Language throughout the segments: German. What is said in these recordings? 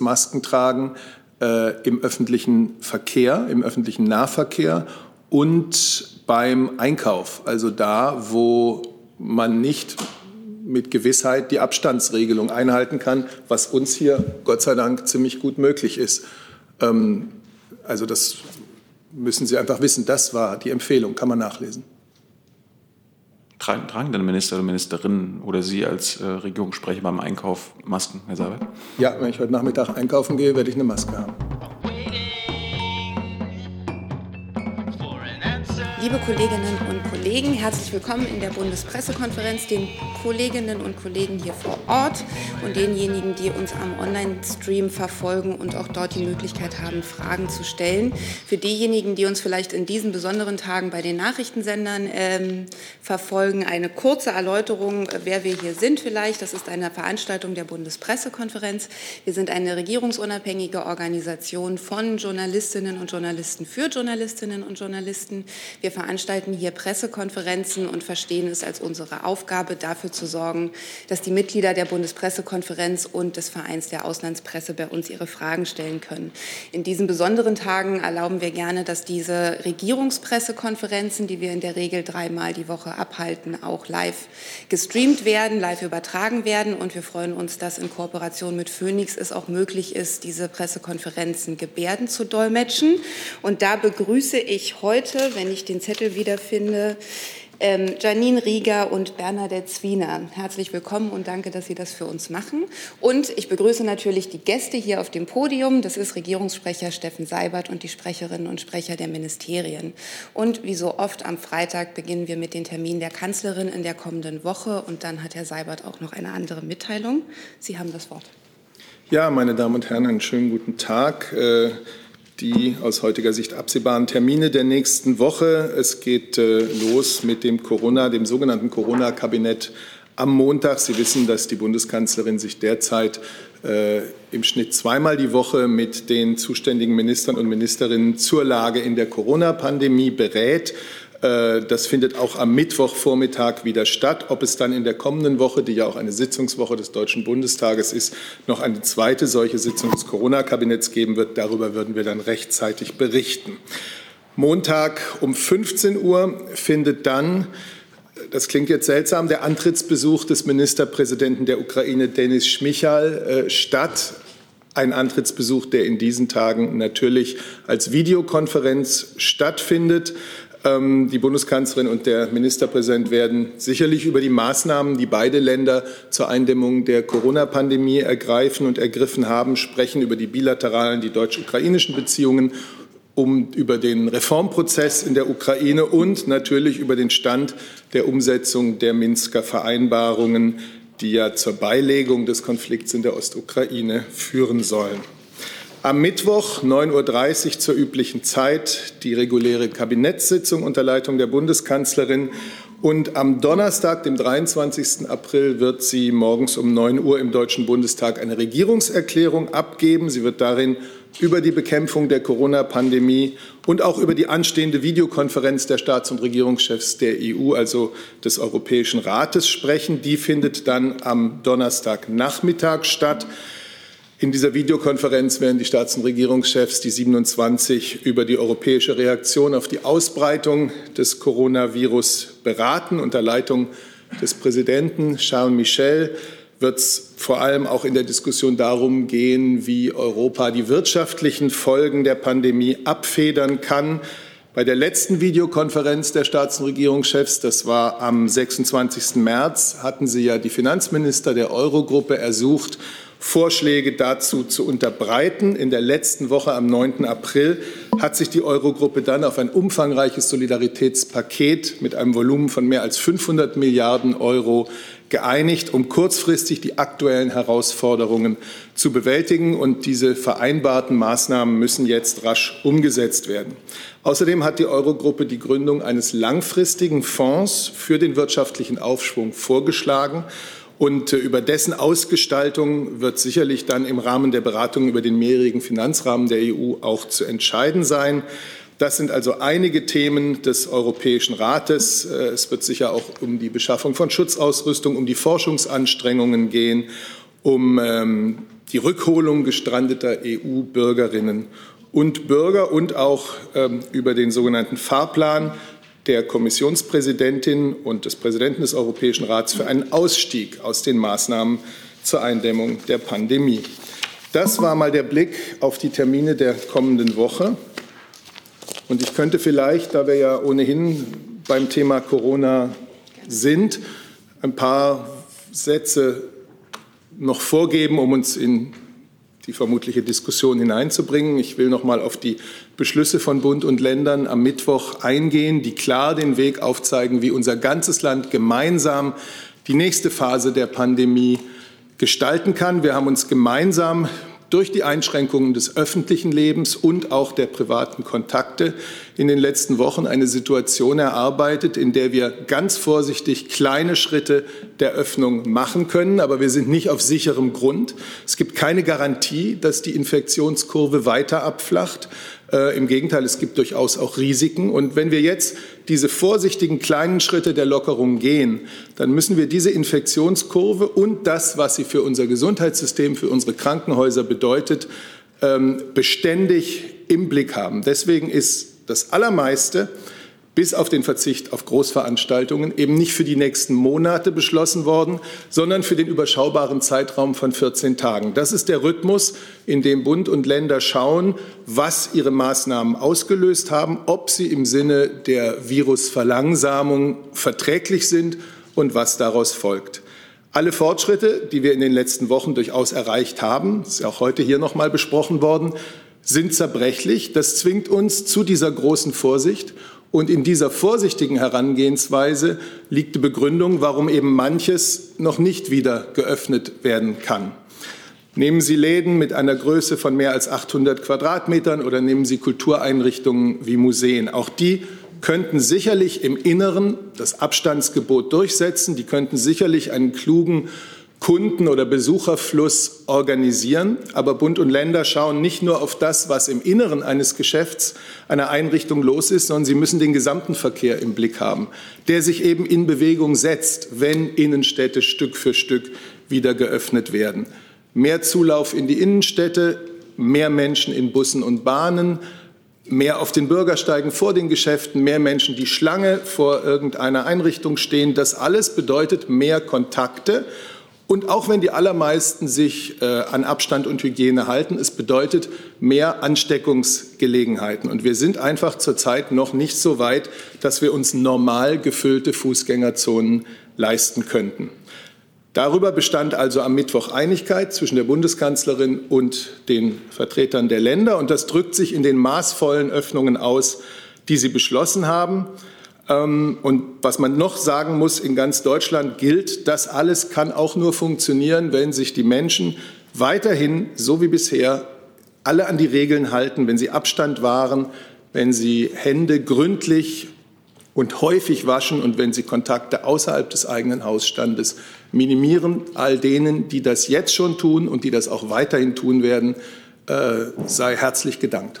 Masken tragen äh, im öffentlichen Verkehr, im öffentlichen Nahverkehr und beim Einkauf, also da, wo man nicht mit Gewissheit die Abstandsregelung einhalten kann, was uns hier Gott sei Dank ziemlich gut möglich ist. Ähm, also das müssen Sie einfach wissen. Das war die Empfehlung, kann man nachlesen. Tragen, denn Minister oder Ministerinnen oder Sie als äh, Regierungssprecher beim Einkauf Masken, Herr Seibert? Ja, wenn ich heute Nachmittag einkaufen gehe, werde ich eine Maske haben. Liebe Kolleginnen und Kollegen, herzlich willkommen in der Bundespressekonferenz, den Kolleginnen und Kollegen hier vor Ort und denjenigen, die uns am Online-Stream verfolgen und auch dort die Möglichkeit haben, Fragen zu stellen. Für diejenigen, die uns vielleicht in diesen besonderen Tagen bei den Nachrichtensendern ähm, verfolgen, eine kurze Erläuterung, wer wir hier sind vielleicht. Das ist eine Veranstaltung der Bundespressekonferenz. Wir sind eine regierungsunabhängige Organisation von Journalistinnen und Journalisten für Journalistinnen und Journalisten. Wir veranstalten hier Pressekonferenzen und verstehen es als unsere Aufgabe, dafür zu sorgen, dass die Mitglieder der Bundespressekonferenz und des Vereins der Auslandspresse bei uns ihre Fragen stellen können. In diesen besonderen Tagen erlauben wir gerne, dass diese Regierungspressekonferenzen, die wir in der Regel dreimal die Woche abhalten, auch live gestreamt werden, live übertragen werden. Und wir freuen uns, dass in Kooperation mit Phoenix es auch möglich ist, diese Pressekonferenzen Gebärden zu dolmetschen. Und da begrüße ich heute, wenn ich den Zettel wiederfinde, ähm, Janine Rieger und Bernadette Zwiener. Herzlich willkommen und danke, dass Sie das für uns machen. Und ich begrüße natürlich die Gäste hier auf dem Podium. Das ist Regierungssprecher Steffen Seibert und die Sprecherinnen und Sprecher der Ministerien. Und wie so oft am Freitag beginnen wir mit den Terminen der Kanzlerin in der kommenden Woche. Und dann hat Herr Seibert auch noch eine andere Mitteilung. Sie haben das Wort. Ja, meine Damen und Herren, einen schönen guten Tag. Äh, die aus heutiger Sicht absehbaren Termine der nächsten Woche. Es geht äh, los mit dem Corona, dem sogenannten Corona-Kabinett am Montag. Sie wissen, dass die Bundeskanzlerin sich derzeit äh, im Schnitt zweimal die Woche mit den zuständigen Ministern und Ministerinnen zur Lage in der Corona-Pandemie berät. Äh, das findet auch am Mittwochvormittag wieder statt. Ob es dann in der kommenden Woche, die ja auch eine Sitzungswoche des Deutschen Bundestages ist, noch eine zweite solche Sitzung des Corona-Kabinetts geben wird, darüber würden wir dann rechtzeitig berichten. Montag um 15 Uhr findet dann das klingt jetzt seltsam, der Antrittsbesuch des Ministerpräsidenten der Ukraine, Denis Schmichal, äh, statt. Ein Antrittsbesuch, der in diesen Tagen natürlich als Videokonferenz stattfindet. Ähm, die Bundeskanzlerin und der Ministerpräsident werden sicherlich über die Maßnahmen, die beide Länder zur Eindämmung der Corona-Pandemie ergreifen und ergriffen haben, sprechen über die bilateralen, die deutsch-ukrainischen Beziehungen um über den Reformprozess in der Ukraine und natürlich über den Stand der Umsetzung der Minsker Vereinbarungen, die ja zur Beilegung des Konflikts in der Ostukraine führen sollen. Am Mittwoch 9.30 Uhr zur üblichen Zeit die reguläre Kabinettssitzung unter Leitung der Bundeskanzlerin. Und am Donnerstag, dem 23. April, wird sie morgens um 9 Uhr im Deutschen Bundestag eine Regierungserklärung abgeben. Sie wird darin über die Bekämpfung der Corona-Pandemie und auch über die anstehende Videokonferenz der Staats- und Regierungschefs der EU, also des Europäischen Rates, sprechen. Die findet dann am Donnerstagnachmittag statt. In dieser Videokonferenz werden die Staats- und Regierungschefs, die 27, über die europäische Reaktion auf die Ausbreitung des Coronavirus beraten. Unter Leitung des Präsidenten Charles Michel wird es vor allem auch in der Diskussion darum gehen, wie Europa die wirtschaftlichen Folgen der Pandemie abfedern kann. Bei der letzten Videokonferenz der Staats- und Regierungschefs, das war am 26. März, hatten Sie ja die Finanzminister der Eurogruppe ersucht, Vorschläge dazu zu unterbreiten. In der letzten Woche am 9. April hat sich die Eurogruppe dann auf ein umfangreiches Solidaritätspaket mit einem Volumen von mehr als 500 Milliarden Euro geeinigt, um kurzfristig die aktuellen Herausforderungen zu bewältigen. Und diese vereinbarten Maßnahmen müssen jetzt rasch umgesetzt werden. Außerdem hat die Eurogruppe die Gründung eines langfristigen Fonds für den wirtschaftlichen Aufschwung vorgeschlagen. Und äh, über dessen Ausgestaltung wird sicherlich dann im Rahmen der Beratungen über den mehrjährigen Finanzrahmen der EU auch zu entscheiden sein. Das sind also einige Themen des Europäischen Rates. Äh, es wird sicher auch um die Beschaffung von Schutzausrüstung, um die Forschungsanstrengungen gehen, um ähm, die Rückholung gestrandeter EU-Bürgerinnen und Bürger und auch ähm, über den sogenannten Fahrplan der Kommissionspräsidentin und des Präsidenten des Europäischen Rats für einen Ausstieg aus den Maßnahmen zur Eindämmung der Pandemie. Das war mal der Blick auf die Termine der kommenden Woche. Und ich könnte vielleicht, da wir ja ohnehin beim Thema Corona sind, ein paar Sätze noch vorgeben, um uns in die vermutliche Diskussion hineinzubringen. Ich will noch mal auf die Beschlüsse von Bund und Ländern am Mittwoch eingehen, die klar den Weg aufzeigen, wie unser ganzes Land gemeinsam die nächste Phase der Pandemie gestalten kann. Wir haben uns gemeinsam durch die Einschränkungen des öffentlichen Lebens und auch der privaten Kontakte in den letzten Wochen eine Situation erarbeitet, in der wir ganz vorsichtig kleine Schritte der Öffnung machen können. Aber wir sind nicht auf sicherem Grund. Es gibt keine Garantie, dass die Infektionskurve weiter abflacht. Äh, Im Gegenteil, es gibt durchaus auch Risiken. Und wenn wir jetzt diese vorsichtigen kleinen Schritte der Lockerung gehen, dann müssen wir diese Infektionskurve und das, was sie für unser Gesundheitssystem, für unsere Krankenhäuser bedeutet, ähm, beständig im Blick haben. Deswegen ist das Allermeiste bis auf den Verzicht auf Großveranstaltungen eben nicht für die nächsten Monate beschlossen worden, sondern für den überschaubaren Zeitraum von 14 Tagen. Das ist der Rhythmus, in dem Bund und Länder schauen, was ihre Maßnahmen ausgelöst haben, ob sie im Sinne der Virusverlangsamung verträglich sind und was daraus folgt. Alle Fortschritte, die wir in den letzten Wochen durchaus erreicht haben, ist ja auch heute hier noch mal besprochen worden, sind zerbrechlich. Das zwingt uns zu dieser großen Vorsicht und in dieser vorsichtigen Herangehensweise liegt die Begründung, warum eben manches noch nicht wieder geöffnet werden kann. Nehmen Sie Läden mit einer Größe von mehr als 800 Quadratmetern oder nehmen Sie Kultureinrichtungen wie Museen. Auch die könnten sicherlich im Inneren das Abstandsgebot durchsetzen. Die könnten sicherlich einen klugen Kunden- oder Besucherfluss organisieren. Aber Bund und Länder schauen nicht nur auf das, was im Inneren eines Geschäfts, einer Einrichtung los ist, sondern sie müssen den gesamten Verkehr im Blick haben, der sich eben in Bewegung setzt, wenn Innenstädte Stück für Stück wieder geöffnet werden. Mehr Zulauf in die Innenstädte, mehr Menschen in Bussen und Bahnen, mehr auf den Bürgersteigen vor den Geschäften, mehr Menschen, die Schlange vor irgendeiner Einrichtung stehen. Das alles bedeutet mehr Kontakte und auch wenn die allermeisten sich äh, an Abstand und Hygiene halten, es bedeutet mehr Ansteckungsgelegenheiten. Und wir sind einfach zurzeit noch nicht so weit, dass wir uns normal gefüllte Fußgängerzonen leisten könnten. Darüber bestand also am Mittwoch Einigkeit zwischen der Bundeskanzlerin und den Vertretern der Länder. Und das drückt sich in den maßvollen Öffnungen aus, die sie beschlossen haben. Ähm, und was man noch sagen muss, in ganz Deutschland gilt, das alles kann auch nur funktionieren, wenn sich die Menschen weiterhin, so wie bisher, alle an die Regeln halten, wenn sie Abstand wahren, wenn sie Hände gründlich und häufig waschen und wenn sie Kontakte außerhalb des eigenen Hausstandes minimieren. All denen, die das jetzt schon tun und die das auch weiterhin tun werden, äh, sei herzlich gedankt.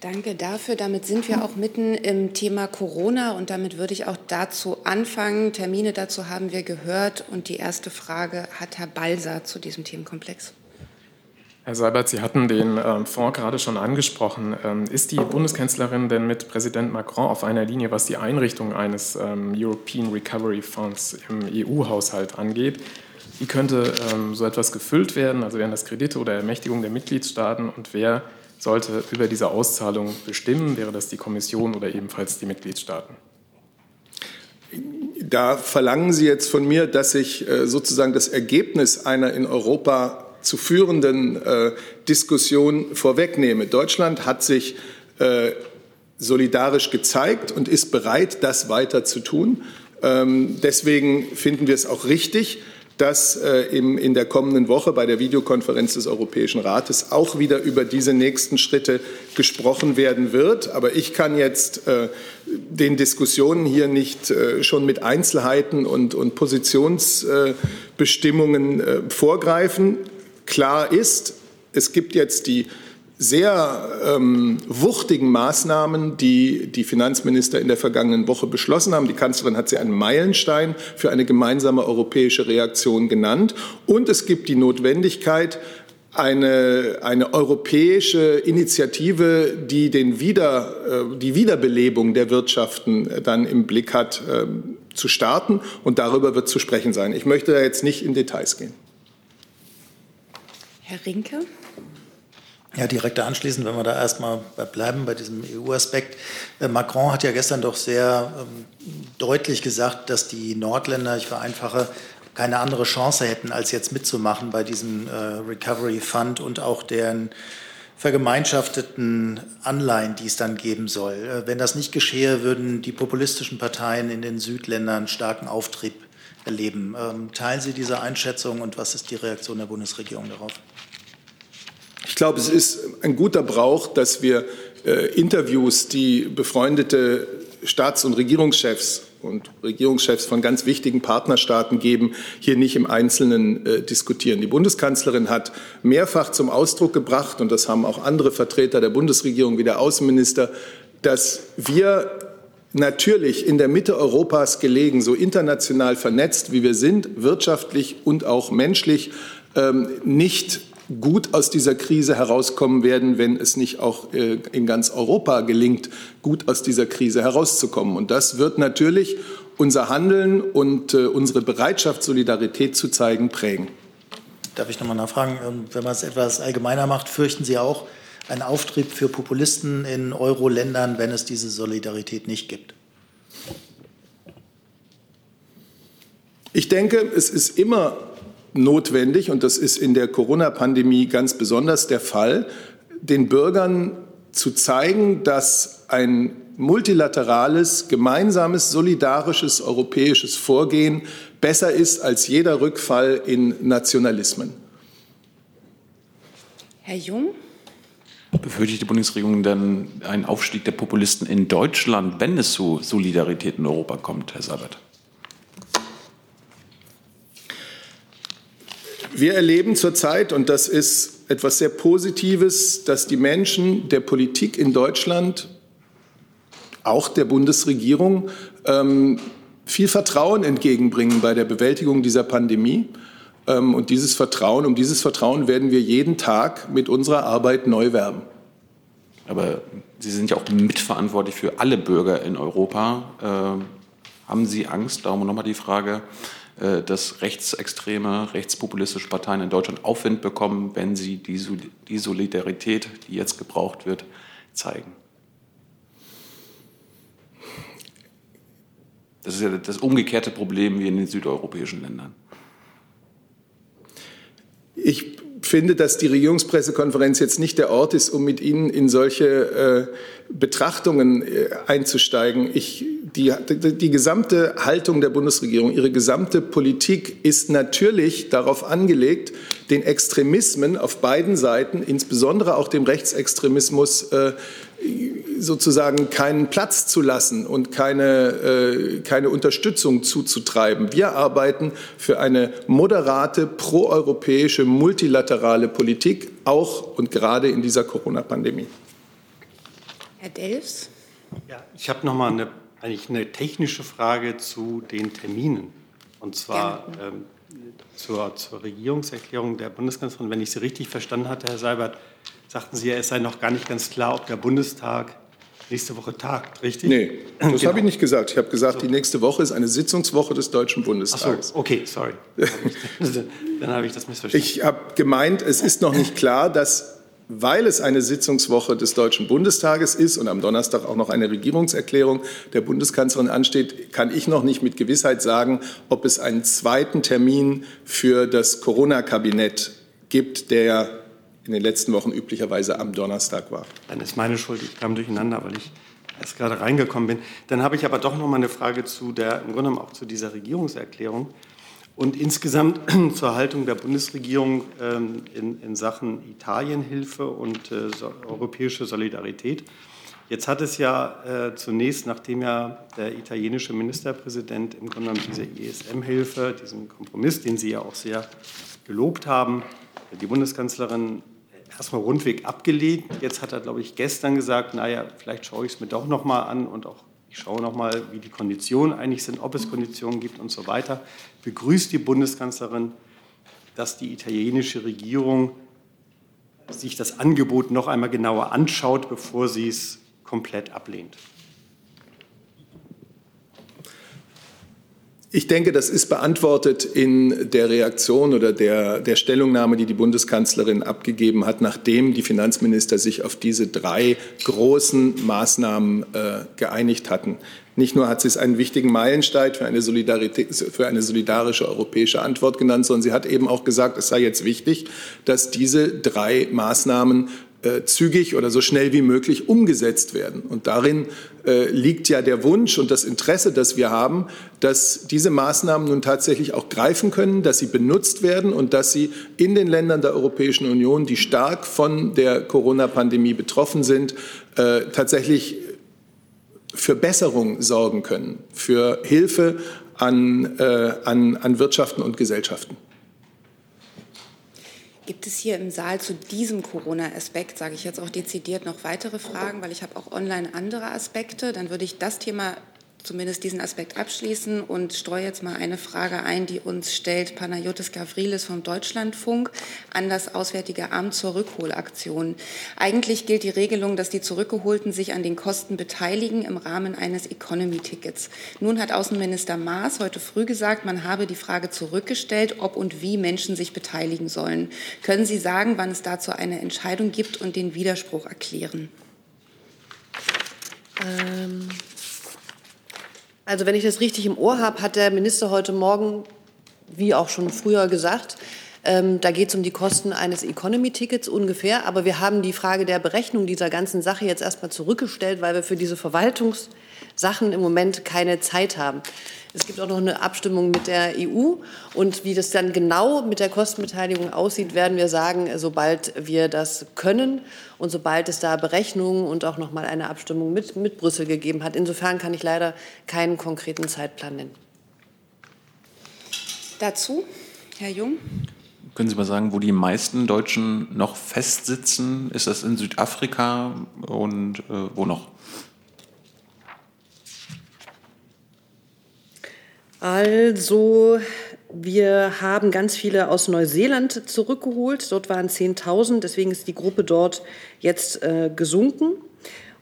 Danke dafür. Damit sind wir auch mitten im Thema Corona und damit würde ich auch dazu anfangen. Termine dazu haben wir gehört und die erste Frage hat Herr Balser zu diesem Themenkomplex. Herr Seibert, Sie hatten den ähm, Fonds gerade schon angesprochen. Ähm, ist die Bundeskanzlerin denn mit Präsident Macron auf einer Linie, was die Einrichtung eines ähm, European Recovery Funds im EU-Haushalt angeht? Wie könnte so etwas gefüllt werden? Also wären das Kredite oder Ermächtigung der Mitgliedstaaten und wer sollte über diese Auszahlung bestimmen? Wäre das die Kommission oder ebenfalls die Mitgliedstaaten? Da verlangen Sie jetzt von mir, dass ich äh, sozusagen das Ergebnis einer in Europa zu führenden äh, Diskussion vorwegnehme. Deutschland hat sich äh, solidarisch gezeigt und ist bereit, das weiter zu tun. Ähm, deswegen finden wir es auch richtig, dass äh, im, in der kommenden Woche bei der Videokonferenz des Europäischen Rates auch wieder über diese nächsten Schritte gesprochen werden wird. Aber ich kann jetzt äh, den Diskussionen hier nicht äh, schon mit Einzelheiten und, und Positionsbestimmungen vorgreifen. Klar ist, es gibt jetzt die sehr ähm, wuchtigen Maßnahmen, die die Finanzminister in der vergangenen Woche beschlossen haben. Die Kanzlerin hat sie einen Meilenstein für eine gemeinsame europäische Reaktion genannt. Und es gibt die Notwendigkeit, eine, eine europäische Initiative, die den Wieder, äh, die Wiederbelebung der Wirtschaften dann im Blick hat, äh, zu starten. Und darüber wird zu sprechen sein. Ich möchte da jetzt nicht in Details gehen. Herr Rinke. Ja, direkt anschließend, wenn wir da erstmal bleiben bei diesem EU-Aspekt. Äh, Macron hat ja gestern doch sehr ähm, deutlich gesagt, dass die Nordländer, ich vereinfache, keine andere Chance hätten, als jetzt mitzumachen bei diesem äh, Recovery Fund und auch deren vergemeinschafteten Anleihen, die es dann geben soll. Äh, wenn das nicht geschehe, würden die populistischen Parteien in den Südländern starken Auftrieb erleben. Ähm, teilen Sie diese Einschätzung und was ist die Reaktion der Bundesregierung darauf? Ich glaube, es ist ein guter Brauch, dass wir äh, Interviews, die befreundete Staats- und Regierungschefs und Regierungschefs von ganz wichtigen Partnerstaaten geben, hier nicht im Einzelnen äh, diskutieren. Die Bundeskanzlerin hat mehrfach zum Ausdruck gebracht, und das haben auch andere Vertreter der Bundesregierung wie der Außenminister, dass wir natürlich in der Mitte Europas gelegen, so international vernetzt wie wir sind, wirtschaftlich und auch menschlich, ähm, nicht gut aus dieser Krise herauskommen werden, wenn es nicht auch äh, in ganz Europa gelingt, gut aus dieser Krise herauszukommen. Und das wird natürlich unser Handeln und äh, unsere Bereitschaft, Solidarität zu zeigen, prägen. Darf ich noch mal nachfragen, ähm, wenn man es etwas allgemeiner macht, fürchten Sie auch einen Auftrieb für Populisten in Euro-Ländern, wenn es diese Solidarität nicht gibt? Ich denke, es ist immer notwendig, und das ist in der Corona-Pandemie ganz besonders der Fall, den Bürgern zu zeigen, dass ein multilaterales, gemeinsames, solidarisches europäisches Vorgehen besser ist als jeder Rückfall in Nationalismen. Herr Jung. Befürchtet die Bundesregierung dann einen Aufstieg der Populisten in Deutschland, wenn es zu Solidarität in Europa kommt, Herr Sabat? Wir erleben zurzeit, und das ist etwas sehr Positives, dass die Menschen der Politik in Deutschland, auch der Bundesregierung, ähm, viel Vertrauen entgegenbringen bei der Bewältigung dieser Pandemie. Ähm, und dieses Vertrauen, um dieses Vertrauen werden wir jeden Tag mit unserer Arbeit neu werben. Aber Sie sind ja auch mitverantwortlich für alle Bürger in Europa. Äh, haben Sie Angst, darum nochmal die Frage, dass rechtsextreme, rechtspopulistische Parteien in Deutschland Aufwind bekommen, wenn sie die Solidarität, die jetzt gebraucht wird, zeigen. Das ist ja das umgekehrte Problem wie in den südeuropäischen Ländern. Ich finde, dass die Regierungspressekonferenz jetzt nicht der Ort ist, um mit Ihnen in solche äh, Betrachtungen äh, einzusteigen. Ich, die, die, die gesamte Haltung der Bundesregierung, ihre gesamte Politik ist natürlich darauf angelegt, den Extremismen auf beiden Seiten, insbesondere auch dem Rechtsextremismus, äh, sozusagen keinen Platz zu lassen und keine, äh, keine Unterstützung zuzutreiben. Wir arbeiten für eine moderate, proeuropäische, multilaterale Politik, auch und gerade in dieser Corona-Pandemie. Herr Delfs? Ja, ich habe noch mal eine, eigentlich eine technische Frage zu den Terminen. Und zwar ähm, zur, zur Regierungserklärung der Bundeskanzlerin. Wenn ich Sie richtig verstanden hatte, Herr Seibert, sagten Sie ja, es sei noch gar nicht ganz klar, ob der Bundestag nächste Woche tagt, richtig? Nee, das genau. habe ich nicht gesagt. Ich habe gesagt, so. die nächste Woche ist eine Sitzungswoche des Deutschen Bundestages. Ach so, okay, sorry. Dann habe ich das missverstanden. Ich habe gemeint, es ist noch nicht klar, dass weil es eine Sitzungswoche des Deutschen Bundestages ist und am Donnerstag auch noch eine Regierungserklärung der Bundeskanzlerin ansteht, kann ich noch nicht mit Gewissheit sagen, ob es einen zweiten Termin für das Corona-Kabinett gibt, der in den letzten Wochen üblicherweise am Donnerstag war. Dann ist meine Schuld, ich kam durcheinander, weil ich erst gerade reingekommen bin. Dann habe ich aber doch noch mal eine Frage zu der, im Grunde auch zu dieser Regierungserklärung. Und insgesamt zur Haltung der Bundesregierung ähm, in, in Sachen Italienhilfe und äh, europäische Solidarität. Jetzt hat es ja äh, zunächst, nachdem ja der italienische Ministerpräsident im Grunde genommen diese ESM-Hilfe, diesen Kompromiss, den Sie ja auch sehr gelobt haben, die Bundeskanzlerin erstmal rundweg abgelehnt. Jetzt hat er, glaube ich, gestern gesagt, naja, vielleicht schaue ich es mir doch noch mal an und auch ich schaue noch mal, wie die Konditionen eigentlich sind, ob es Konditionen gibt und so weiter. Begrüßt die Bundeskanzlerin, dass die italienische Regierung sich das Angebot noch einmal genauer anschaut, bevor sie es komplett ablehnt. Ich denke, das ist beantwortet in der Reaktion oder der, der Stellungnahme, die die Bundeskanzlerin abgegeben hat, nachdem die Finanzminister sich auf diese drei großen Maßnahmen äh, geeinigt hatten. Nicht nur hat sie es einen wichtigen Meilenstein für eine, für eine solidarische europäische Antwort genannt, sondern sie hat eben auch gesagt, es sei jetzt wichtig, dass diese drei Maßnahmen zügig oder so schnell wie möglich umgesetzt werden. Und darin äh, liegt ja der Wunsch und das Interesse, das wir haben, dass diese Maßnahmen nun tatsächlich auch greifen können, dass sie benutzt werden und dass sie in den Ländern der Europäischen Union, die stark von der Corona-Pandemie betroffen sind, äh, tatsächlich für Besserung sorgen können, für Hilfe an, äh, an, an Wirtschaften und Gesellschaften. Gibt es hier im Saal zu diesem Corona-Aspekt, sage ich jetzt auch dezidiert, noch weitere Fragen, weil ich habe auch online andere Aspekte. Dann würde ich das Thema zumindest diesen Aspekt abschließen und streue jetzt mal eine Frage ein, die uns stellt Panayotis Gavrilis vom Deutschlandfunk an das Auswärtige Amt zur Rückholaktion. Eigentlich gilt die Regelung, dass die Zurückgeholten sich an den Kosten beteiligen im Rahmen eines Economy-Tickets. Nun hat Außenminister Maas heute früh gesagt, man habe die Frage zurückgestellt, ob und wie Menschen sich beteiligen sollen. Können Sie sagen, wann es dazu eine Entscheidung gibt und den Widerspruch erklären? Ähm also wenn ich das richtig im Ohr habe, hat der Minister heute Morgen, wie auch schon früher gesagt, ähm, da geht es um die Kosten eines Economy-Tickets ungefähr. Aber wir haben die Frage der Berechnung dieser ganzen Sache jetzt erstmal zurückgestellt, weil wir für diese Verwaltungssachen im Moment keine Zeit haben. Es gibt auch noch eine Abstimmung mit der EU. Und wie das dann genau mit der Kostenbeteiligung aussieht, werden wir sagen, sobald wir das können und sobald es da Berechnungen und auch noch mal eine Abstimmung mit, mit Brüssel gegeben hat. Insofern kann ich leider keinen konkreten Zeitplan nennen. Dazu, Herr Jung. Können Sie mal sagen, wo die meisten Deutschen noch festsitzen? Ist das in Südafrika und äh, wo noch? Also, wir haben ganz viele aus Neuseeland zurückgeholt. Dort waren 10.000, deswegen ist die Gruppe dort jetzt äh, gesunken.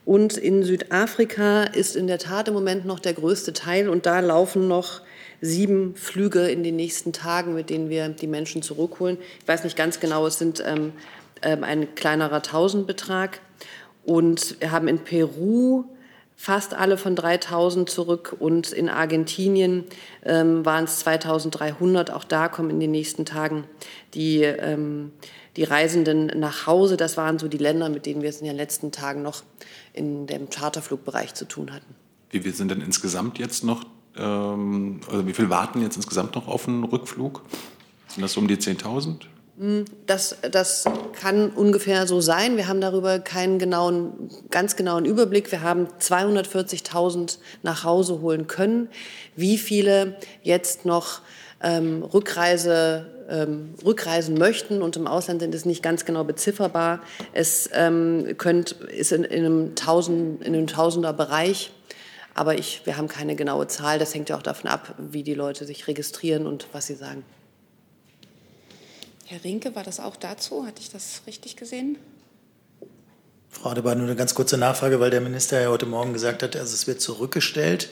Und in Südafrika ist in der Tat im Moment noch der größte Teil und da laufen noch sieben Flüge in den nächsten Tagen, mit denen wir die Menschen zurückholen. Ich weiß nicht ganz genau, es sind ähm, ähm, ein kleinerer Tausendbetrag. Und wir haben in Peru fast alle von 3000 zurück und in Argentinien ähm, waren es 2300. Auch da kommen in den nächsten Tagen die, ähm, die Reisenden nach Hause. Das waren so die Länder, mit denen wir es in den letzten Tagen noch in dem Charterflugbereich zu tun hatten. Wie viel sind denn insgesamt jetzt noch, ähm, also wie viel warten jetzt insgesamt noch auf einen Rückflug? Sind das um die 10.000? Das, das kann ungefähr so sein. Wir haben darüber keinen genauen, ganz genauen Überblick. Wir haben 240.000 nach Hause holen können. Wie viele jetzt noch ähm, Rückreise, ähm, rückreisen möchten und im Ausland sind, ist nicht ganz genau bezifferbar. Es ähm, könnt, ist in, in, einem Tausend, in einem Tausender-Bereich. Aber ich, wir haben keine genaue Zahl. Das hängt ja auch davon ab, wie die Leute sich registrieren und was sie sagen. Herr Rinke, war das auch dazu? Hatte ich das richtig gesehen? Frau Adebar, nur eine ganz kurze Nachfrage, weil der Minister ja heute Morgen gesagt hat, also es wird zurückgestellt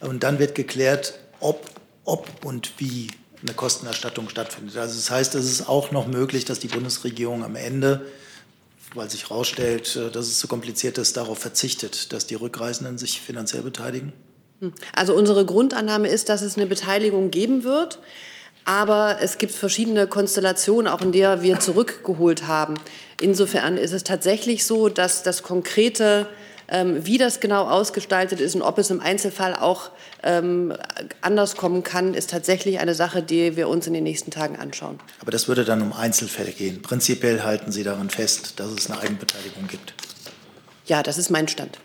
und dann wird geklärt, ob, ob und wie eine Kostenerstattung stattfindet. Also das heißt, es ist auch noch möglich, dass die Bundesregierung am Ende, weil sich herausstellt, dass es zu kompliziert ist, darauf verzichtet, dass die Rückreisenden sich finanziell beteiligen? Also unsere Grundannahme ist, dass es eine Beteiligung geben wird. Aber es gibt verschiedene Konstellationen, auch in der wir zurückgeholt haben. Insofern ist es tatsächlich so, dass das konkrete Ähm, wie das genau ausgestaltet ist und ob es im Einzelfall auch ähm, anders kommen kann, ist tatsächlich eine Sache, die wir uns in den nächsten Tagen anschauen. Aber das würde dann um Einzelfälle gehen. Prinzipiell halten Sie daran fest, dass es eine Eigenbeteiligung gibt. Ja, das ist mein Stand.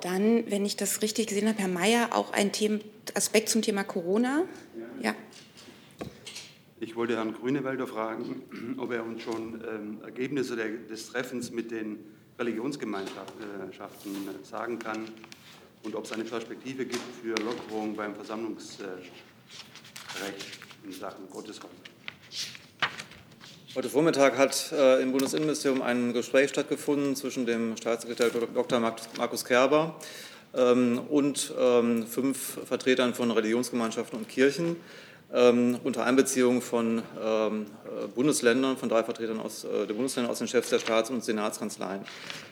Dann, wenn ich das richtig gesehen habe, Herr Mayer, auch ein Thema, Aspekt zum Thema Corona. Ja. Ich wollte Herrn Grünewälder fragen, ob er uns schon ähm, Ergebnisse der, des Treffens mit den Religionsgemeinschaften äh, sagen kann und ob es eine Perspektive gibt für Lockerung beim Versammlungsrecht in Sachen Gotteskontrolle. Heute Vormittag hat äh, im Bundesinnenministerium ein Gespräch stattgefunden zwischen dem Staatssekretär Dr. Markus Kerber ähm, und ähm, fünf Vertretern von Religionsgemeinschaften und Kirchen ähm, unter Einbeziehung von ähm, äh, Bundesländern, von drei Vertretern aus äh, den Bundesländern, aus den Chefs der Staats- und Senatskanzleien.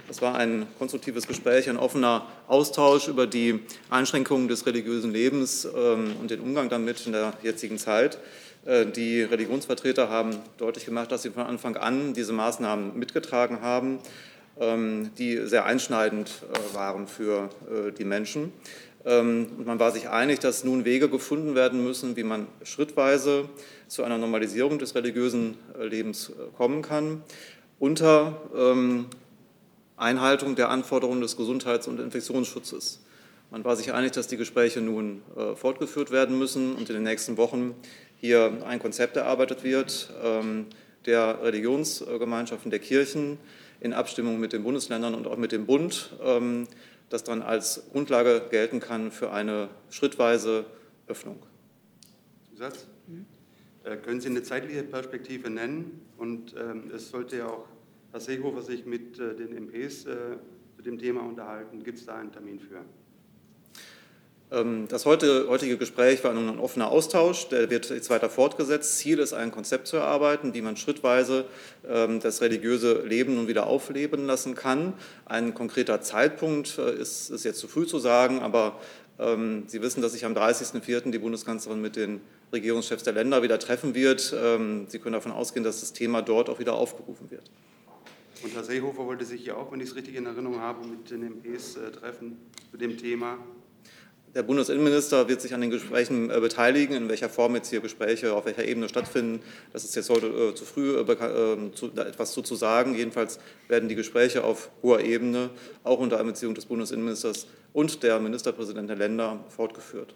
Das war ein konstruktives Gespräch, ein offener Austausch über die Einschränkungen des religiösen Lebens ähm, und den Umgang damit in der jetzigen Zeit. Äh, die Religionsvertreter haben deutlich gemacht, dass sie von Anfang an diese Maßnahmen mitgetragen haben, ähm, die sehr einschneidend äh, waren für äh, die Menschen. Ähm, und man war sich einig, dass nun Wege gefunden werden müssen, wie man schrittweise zu einer Normalisierung des religiösen Lebens kommen kann, unter ähm, Einhaltung der Anforderungen des Gesundheits- und Infektionsschutzes. Man war sich einig, dass die Gespräche nun fortgeführt werden müssen und in den nächsten Wochen hier ein Konzept erarbeitet wird ähm, der Religionsgemeinschaften, der Kirchen in Abstimmung mit den Bundesländern und auch mit dem Bund, ähm, das dann als Grundlage gelten kann für eine schrittweise Öffnung. Zusatz? Mhm. Äh, können Sie eine zeitliche Perspektive nennen? Und ähm, es sollte ja auch Herr Seehofer sich mit äh, den MPs äh, zu dem Thema unterhalten. Gibt es da einen Termin für? Ähm, das heutige Gespräch war nun ein offener Austausch, der wird jetzt weiter fortgesetzt. Ziel ist, ein Konzept zu erarbeiten, wie man schrittweise ähm, das religiöse Leben nun wieder aufleben lassen kann. Ein konkreter Zeitpunkt äh, ist, ist jetzt zu früh zu sagen, aber ähm, Sie wissen, dass sich am 30.04. die Bundeskanzlerin mit den Regierungschefs der Länder wieder treffen wird. Sie können davon ausgehen, dass das Thema dort auch wieder aufgerufen wird. Und Herr Seehofer wollte sich ja auch, wenn ich es richtig in Erinnerung habe, mit den MPs äh, treffen zu dem Thema. Der Bundesinnenminister wird sich an den Gesprächen äh, beteiligen, in welcher Form jetzt hier Gespräche auf welcher Ebene stattfinden. Das ist jetzt heute äh, zu früh, äh, ähm, zu, etwas zu, zu sagen. Jedenfalls werden die Gespräche auf hoher Ebene, auch unter Einbeziehung des Bundesinnenministers und der Ministerpräsidenten der Länder, fortgeführt.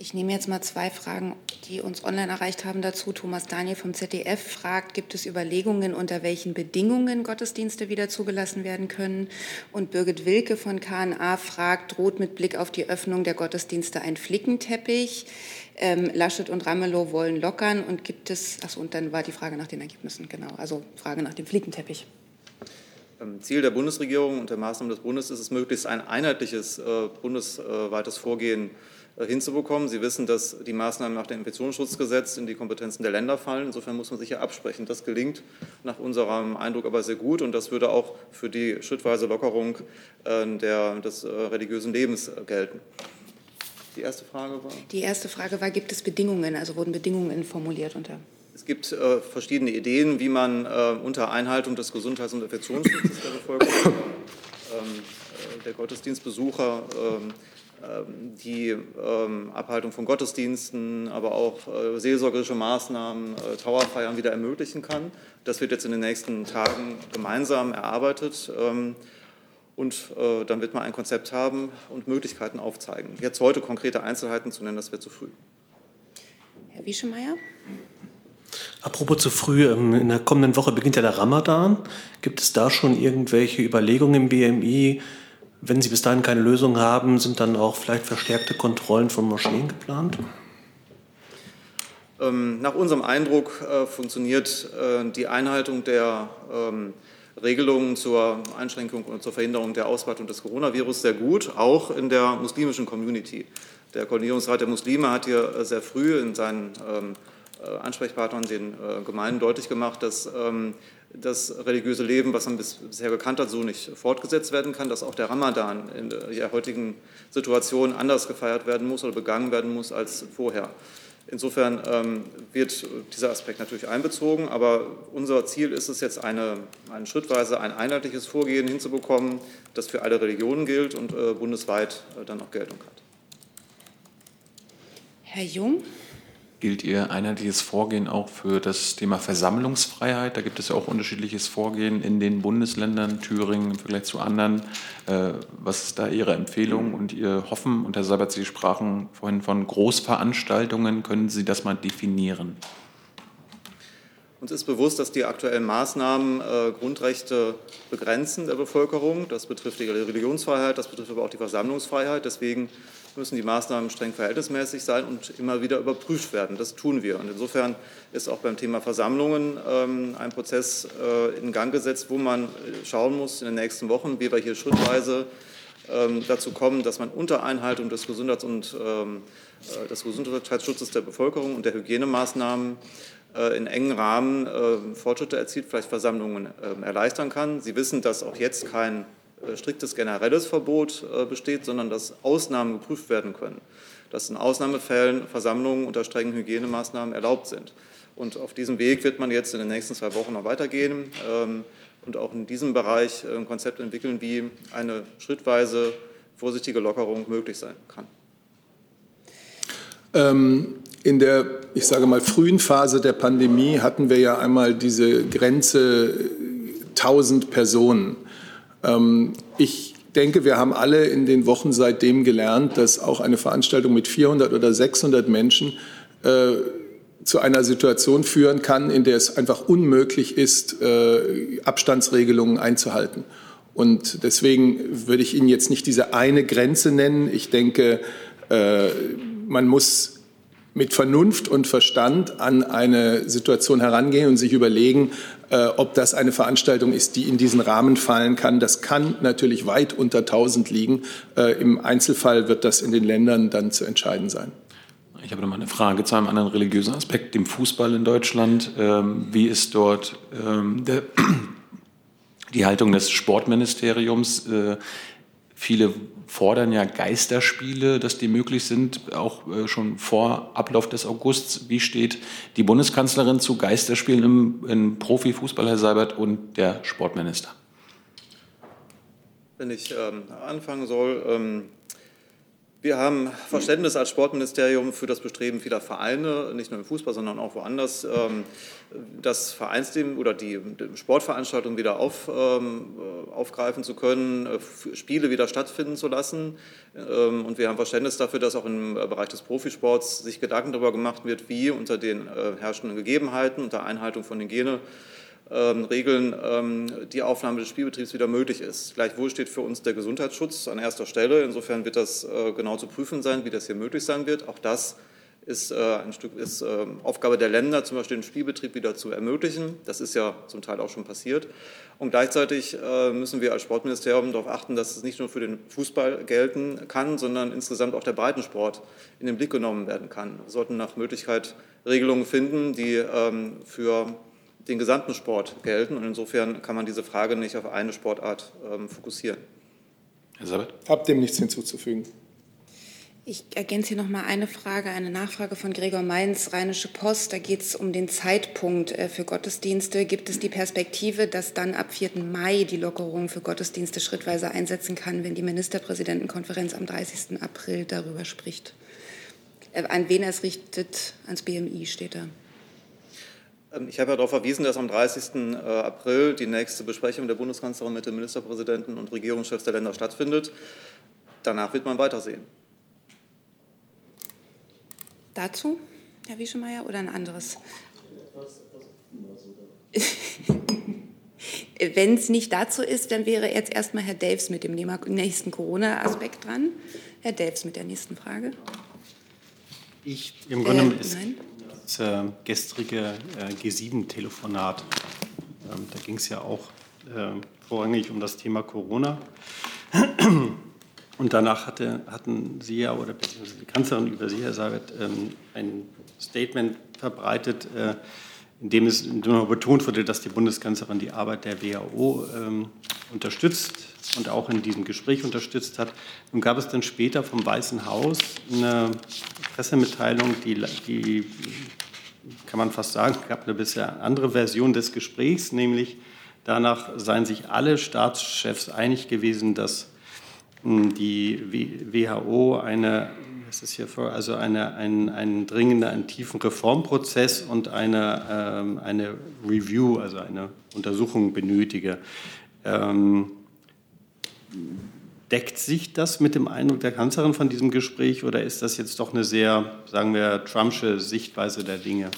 Ich nehme jetzt mal zwei Fragen, die uns online erreicht haben dazu. Thomas Daniel vom ZDF fragt, gibt es Überlegungen, unter welchen Bedingungen Gottesdienste wieder zugelassen werden können? Und Birgit Wilke von KNA fragt, droht mit Blick auf die Öffnung der Gottesdienste ein Flickenteppich? Ähm, Laschet und Ramelow wollen lockern und gibt es, achso, und dann war die Frage nach den Ergebnissen, genau, also Frage nach dem Flickenteppich. Ziel der Bundesregierung und der Maßnahmen des Bundes ist es, möglichst ein einheitliches äh, bundesweites Vorgehen äh, hinzubekommen. Sie wissen, dass die Maßnahmen nach dem Infektionsschutzgesetz in die Kompetenzen der Länder fallen. Insofern muss man sich ja absprechen. Das gelingt nach unserem Eindruck aber sehr gut und das würde auch für die schrittweise Lockerung äh, der, des äh, religiösen Lebens gelten. Die erste Frage war? Die erste Frage war, gibt es Bedingungen, also wurden Bedingungen formuliert unter? Es gibt äh, verschiedene Ideen, wie man äh, unter Einhaltung des Gesundheits- und Infektionsschutzes der Bevölkerung, ähm, der Gottesdienstbesucher, ähm, die ähm, Abhaltung von Gottesdiensten, aber auch äh, seelsorgerische Maßnahmen, äh, Trauerfeiern wieder ermöglichen kann. Das wird jetzt in den nächsten Tagen gemeinsam erarbeitet. Ähm, und äh, dann wird man ein Konzept haben und Möglichkeiten aufzeigen. Jetzt heute konkrete Einzelheiten zu nennen, das wäre zu früh. Herr Wieschemeier? Apropos zu früh, in der kommenden Woche beginnt ja der Ramadan. Gibt es da schon irgendwelche Überlegungen im BMI, wenn Sie bis dahin keine Lösung haben, sind dann auch vielleicht verstärkte Kontrollen von Moscheen geplant? Ähm, nach unserem Eindruck äh, funktioniert äh, die Einhaltung der ähm, Regelungen zur Einschränkung und zur Verhinderung der Ausbreitung des Coronavirus sehr gut, auch in der muslimischen Community. Der Koordinierungsrat der Muslime hat hier äh, sehr früh in seinen ähm, äh, Ansprechpartnern, den äh, Gemeinden deutlich gemacht, dass ähm, das religiöse Leben, was man bisher gekannt hat, so nicht fortgesetzt werden kann, dass auch der Ramadan in der heutigen Situation anders gefeiert werden muss oder begangen werden muss als vorher. Insofern ähm, wird dieser Aspekt natürlich einbezogen, aber unser Ziel ist es jetzt, eine, ein schrittweise ein einheitliches Vorgehen hinzubekommen, das für alle Religionen gilt und äh, bundesweit äh, dann auch Geltung hat. Herr Jung gilt Ihr einheitliches Vorgehen auch für das Thema Versammlungsfreiheit? Da gibt es ja auch unterschiedliches Vorgehen in den Bundesländern, Thüringen im Vergleich zu anderen. Äh, was ist da Ihre Empfehlung und Ihr Hoffen? Und Herr Sabat, Sie sprachen vorhin von Großveranstaltungen. Können Sie das mal definieren? Uns ist bewusst, dass die aktuellen Maßnahmen äh, Grundrechte begrenzen der Bevölkerung. Das betrifft die Religionsfreiheit, das betrifft aber auch die Versammlungsfreiheit. Deswegen müssen die Maßnahmen streng verhältnismäßig sein und immer wieder überprüft werden. Das tun wir. Und insofern ist auch beim Thema Versammlungen ähm, ein Prozess äh, in Gang gesetzt, wo man äh, schauen muss in den nächsten Wochen, wie wir hier schrittweise ähm, dazu kommen, dass man unter Einhaltung des, Gesundheits- und, ähm, äh, des Gesundheitsschutzes der Bevölkerung und der Hygienemaßnahmen äh, in engen Rahmen Fortschritte erzielt, vielleicht Versammlungen ähm, erleichtern kann. Sie wissen, dass auch jetzt kein striktes generelles Verbot äh, besteht, sondern dass Ausnahmen geprüft werden können, dass in Ausnahmefällen Versammlungen unter strengen Hygienemaßnahmen erlaubt sind. Und auf diesem Weg wird man jetzt in den nächsten zwei Wochen noch weitergehen ähm, und auch in diesem Bereich äh, ein Konzept entwickeln, wie eine schrittweise vorsichtige Lockerung möglich sein kann. Ähm, in der, ich sage mal, frühen Phase der Pandemie hatten wir ja einmal diese Grenze 1000 Personen. Ähm, ich denke, wir haben alle in den Wochen seitdem gelernt, dass auch eine Veranstaltung mit 400 oder 600 Menschen äh, zu einer Situation führen kann, in der es einfach unmöglich ist, äh, Abstandsregelungen einzuhalten. Und deswegen würde ich Ihnen jetzt nicht diese eine Grenze nennen. Ich denke, äh, man muss mit Vernunft und Verstand an eine Situation herangehen und sich überlegen, äh, ob das eine Veranstaltung ist, die in diesen Rahmen fallen kann. Das kann natürlich weit unter 1000 liegen. Äh, Im Einzelfall wird das in den Ländern dann zu entscheiden sein. Ich habe noch mal eine Frage zu einem anderen religiösen Aspekt, dem Fußball in Deutschland. Ähm, wie ist dort ähm, der, die Haltung des Sportministeriums? Äh, viele fordern ja Geisterspiele, dass die möglich sind, auch äh, schon vor Ablauf des Augusts. Wie steht die Bundeskanzlerin zu Geisterspielen im, im Profifußball, Herr Seibert, und der Sportminister? Wenn ich ähm, anfangen soll, ähm, wir haben Verständnis als Sportministerium für das Bestreben vieler Vereine, nicht nur im Fußball, sondern auch woanders, ähm, das Vereinsleben oder die Sportveranstaltungen wieder auf, ähm, aufgreifen zu können, äh, Spiele wieder stattfinden zu lassen. Ähm, und wir haben Verständnis dafür, dass auch im Bereich des Profisports sich Gedanken darüber gemacht wird, wie unter den äh, herrschenden Gegebenheiten, unter Einhaltung von Hygiene, ähm, Regeln ähm, die Aufnahme des Spielbetriebs wieder möglich ist. Gleichwohl steht für uns der Gesundheitsschutz an erster Stelle. Insofern wird das äh, genau zu prüfen sein, wie das hier möglich sein wird. Auch das ist äh, ein Stück ist äh, Aufgabe der Länder, zum Beispiel den Spielbetrieb wieder zu ermöglichen. Das ist ja zum Teil auch schon passiert. Und gleichzeitig äh, müssen wir als Sportministerium darauf achten, dass es nicht nur für den Fußball gelten kann, sondern insgesamt auch der Breitensport in den Blick genommen werden kann. Wir sollten nach Möglichkeit Regelungen finden, die ähm, für den gesamten Sport gelten. Und insofern kann man diese Frage nicht auf eine Sportart ähm, fokussieren. Herr Sabat? Hab dem nichts hinzuzufügen. Ich ergänze hier noch mal eine Frage, eine Nachfrage von Gregor Mainz, Rheinische Post. Da geht es um den Zeitpunkt äh, für Gottesdienste. Gibt es die Perspektive, dass dann ab 4. Mai die Lockerung für Gottesdienste schrittweise einsetzen kann, wenn die Ministerpräsidentenkonferenz am 30. April darüber spricht? Äh, an wen er es richtet, ans BMI steht da. Ähm, ich habe ja darauf verwiesen, dass am 30. Äh, April die nächste Besprechung der Bundeskanzlerin mit den Ministerpräsidenten und Regierungschefs der Länder stattfindet. Danach wird man weitersehen. Dazu, Herr Wieschemeier, oder ein anderes? Wenn es nicht dazu ist, dann wäre jetzt erstmal Herr Delfs mit dem nächsten Corona-Aspekt dran. Herr Delfs mit der nächsten Frage. Ich, im Grunde äh, ist, nein das äh, gestrige äh, G7-Telefonat. Ähm, da ging es ja auch äh, vorrangig um das Thema Corona. Und danach hatte, hatten Sie ja, oder beziehungsweise die Kanzlerin über Sie, Herr Seibert, ähm, ein Statement verbreitet, äh, in dem es in dem betont wurde, dass die Bundeskanzlerin die Arbeit der WHO ähm, unterstützt und auch in diesem Gespräch unterstützt hat. Nun gab es dann später vom Weißen Haus eine Pressemitteilung, die, die kann man fast sagen, gab eine bisher andere Version des Gesprächs, nämlich danach seien sich alle Staatschefs einig gewesen, dass hm, die WHO eine, was ist hier vor, also eine, ein, einen dringenden, einen tiefen Reformprozess und eine, ähm, eine Review, also eine Untersuchung benötige. Ähm, Deckt sich das mit dem Eindruck der Kanzlerin von diesem Gespräch oder ist das jetzt doch eine sehr, sagen wir, Trumpsche Sichtweise der Dinge?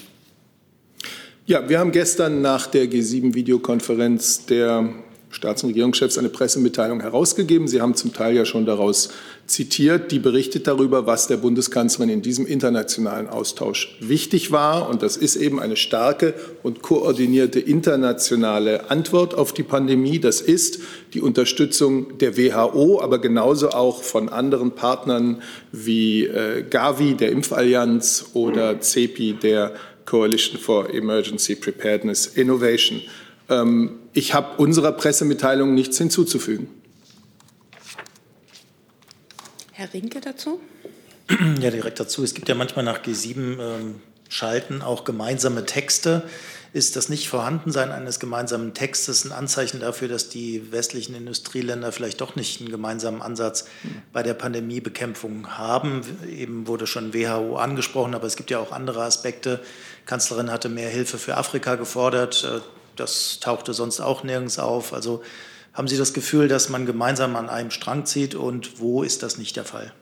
Ja, wir haben gestern nach der G7-Videokonferenz der Staats- und Regierungschefs eine Pressemitteilung herausgegeben. Sie haben zum Teil ja schon daraus zitiert, die berichtet darüber, was der Bundeskanzlerin in diesem internationalen Austausch wichtig war. Und das ist eben eine starke und koordinierte internationale Antwort auf die Pandemie. Das ist die Unterstützung der WHO, aber genauso auch von anderen Partnern wie äh, Gavi, der Impfallianz, oder CEPI, der Coalition for Emergency Preparedness Innovation. Ähm, ich habe unserer Pressemitteilung nichts hinzuzufügen. Herr Rinke dazu? Ja, direkt dazu. Es gibt ja manchmal nach G7-Schalten ähm, auch gemeinsame Texte. Ist das Nicht-Vorhandensein eines gemeinsamen Textes ein Anzeichen dafür, dass die westlichen Industrieländer vielleicht doch nicht einen gemeinsamen Ansatz bei der Pandemiebekämpfung haben? Eben wurde schon WHO angesprochen, aber es gibt ja auch andere Aspekte. Die Kanzlerin hatte mehr Hilfe für Afrika gefordert. Das tauchte sonst auch nirgends auf. Also haben Sie das Gefühl, dass man gemeinsam an einem Strang zieht und wo ist das nicht der Fall?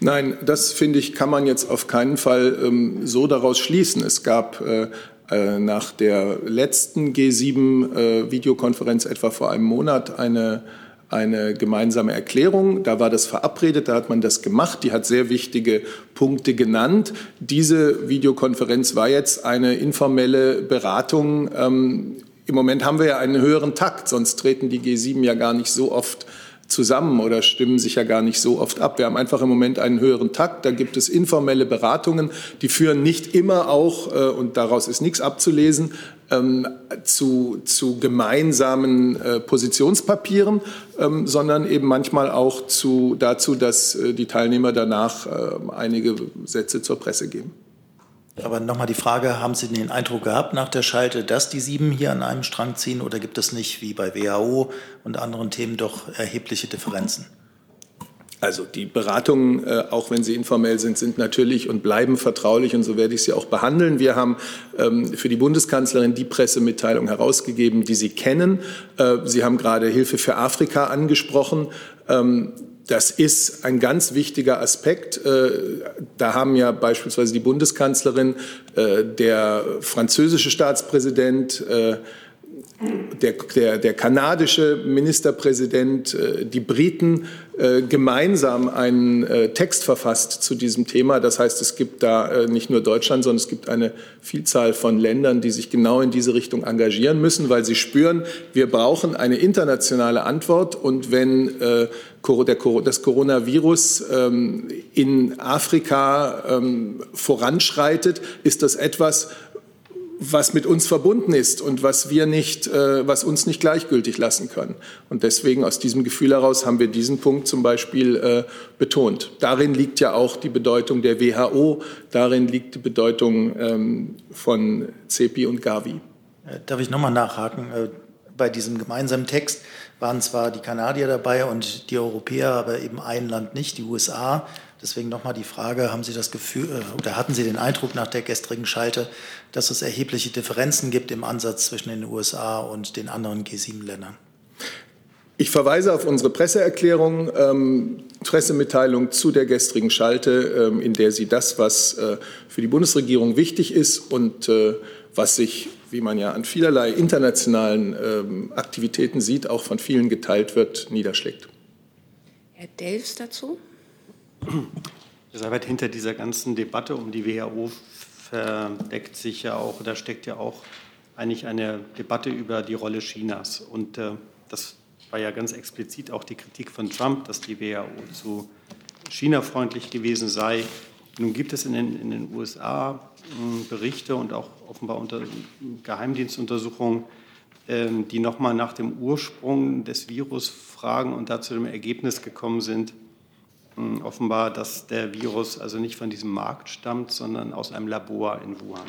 Nein, das finde ich, kann man jetzt auf keinen Fall ähm, so daraus schließen. Es gab äh, äh nach der letzten G7-Videokonferenz äh, etwa vor einem Monat eine eine gemeinsame Erklärung. Da war das verabredet, da hat man das gemacht. Die hat sehr wichtige Punkte genannt. Diese Videokonferenz war jetzt eine informelle Beratung ähm, im Moment haben wir ja einen höheren Takt, sonst treten die G7 ja gar nicht so oft zusammen oder stimmen sich ja gar nicht so oft ab. Wir haben einfach im Moment einen höheren Takt. Da gibt es informelle Beratungen, die führen nicht immer auch, äh, und daraus ist nichts abzulesen, ähm, zu, zu gemeinsamen äh, Positionspapieren, ähm, sondern eben manchmal auch zu, dazu, dass äh, die Teilnehmer danach einige Sätze zur Presse geben. Aber nochmal die Frage, haben Sie den Eindruck gehabt nach der Schalte, dass die sieben hier an einem Strang ziehen oder gibt es nicht wie bei WHO und anderen Themen doch erhebliche Differenzen? Also die Beratungen, äh, auch wenn sie informell sind, sind natürlich und bleiben vertraulich und so werde ich sie auch behandeln. Wir haben ähm, für die Bundeskanzlerin die Pressemitteilung herausgegeben, die Sie kennen. Äh, sie haben gerade Hilfe für Afrika angesprochen. Ähm, das ist ein ganz wichtiger Aspekt. Äh, da haben ja beispielsweise die Bundeskanzlerin, äh, der französische Staatspräsident, äh, der, der, der kanadische Ministerpräsident, äh, die Briten äh, gemeinsam einen äh, Text verfasst zu diesem Thema. Das heißt, es gibt da nicht nur Deutschland, sondern es gibt eine Vielzahl von Ländern, die sich genau in diese Richtung engagieren müssen, weil sie spüren, wir brauchen eine internationale Antwort. Und wenn das Coronavirus ähm, in Afrika ähm, voranschreitet, ist das etwas, was mit uns verbunden ist und was wir nicht, äh, was uns nicht gleichgültig lassen können. Und deswegen aus diesem Gefühl heraus haben wir diesen Punkt zum Beispiel äh, betont. Darin liegt ja auch die Bedeutung der WHO, darin liegt die Bedeutung ähm, von CEPI und Gavi. Äh, darf ich nochmal nachhaken? Bei diesem gemeinsamen Text waren zwar die Kanadier dabei und die Europäer, aber eben ein Land nicht, die USA. Deswegen nochmal die Frage, haben Sie das Gefühl oder hatten Sie den Eindruck nach der gestrigen Schalte, dass es erhebliche Differenzen gibt im Ansatz zwischen den USA und den anderen G7-Ländern? Ich verweise auf unsere Presseerklärung, ähm, Pressemitteilung zu der gestrigen Schalte, ähm, in der sie das, was äh, für die Bundesregierung wichtig ist und äh, was sich, wie man ja an vielerlei internationalen ähm, Aktivitäten sieht, auch von vielen geteilt wird, niederschlägt. Herr Delfs dazu? Das Arbeit hinter dieser ganzen Debatte um die WHO verdeckt sich ja auch, da steckt ja auch eigentlich eine Debatte über die Rolle Chinas. Und äh, das war ja ganz explizit auch die Kritik von Trump, dass die WHO zu China-freundlich gewesen sei. Nun gibt es in den, in den USA äh, Berichte und auch offenbar unter Geheimdienstuntersuchungen, äh, die nochmal nach dem Ursprung des Virus fragen und da zu dem Ergebnis gekommen sind, hm, offenbar, dass der Virus also nicht von diesem Markt stammt, sondern aus einem Labor in Wuhan.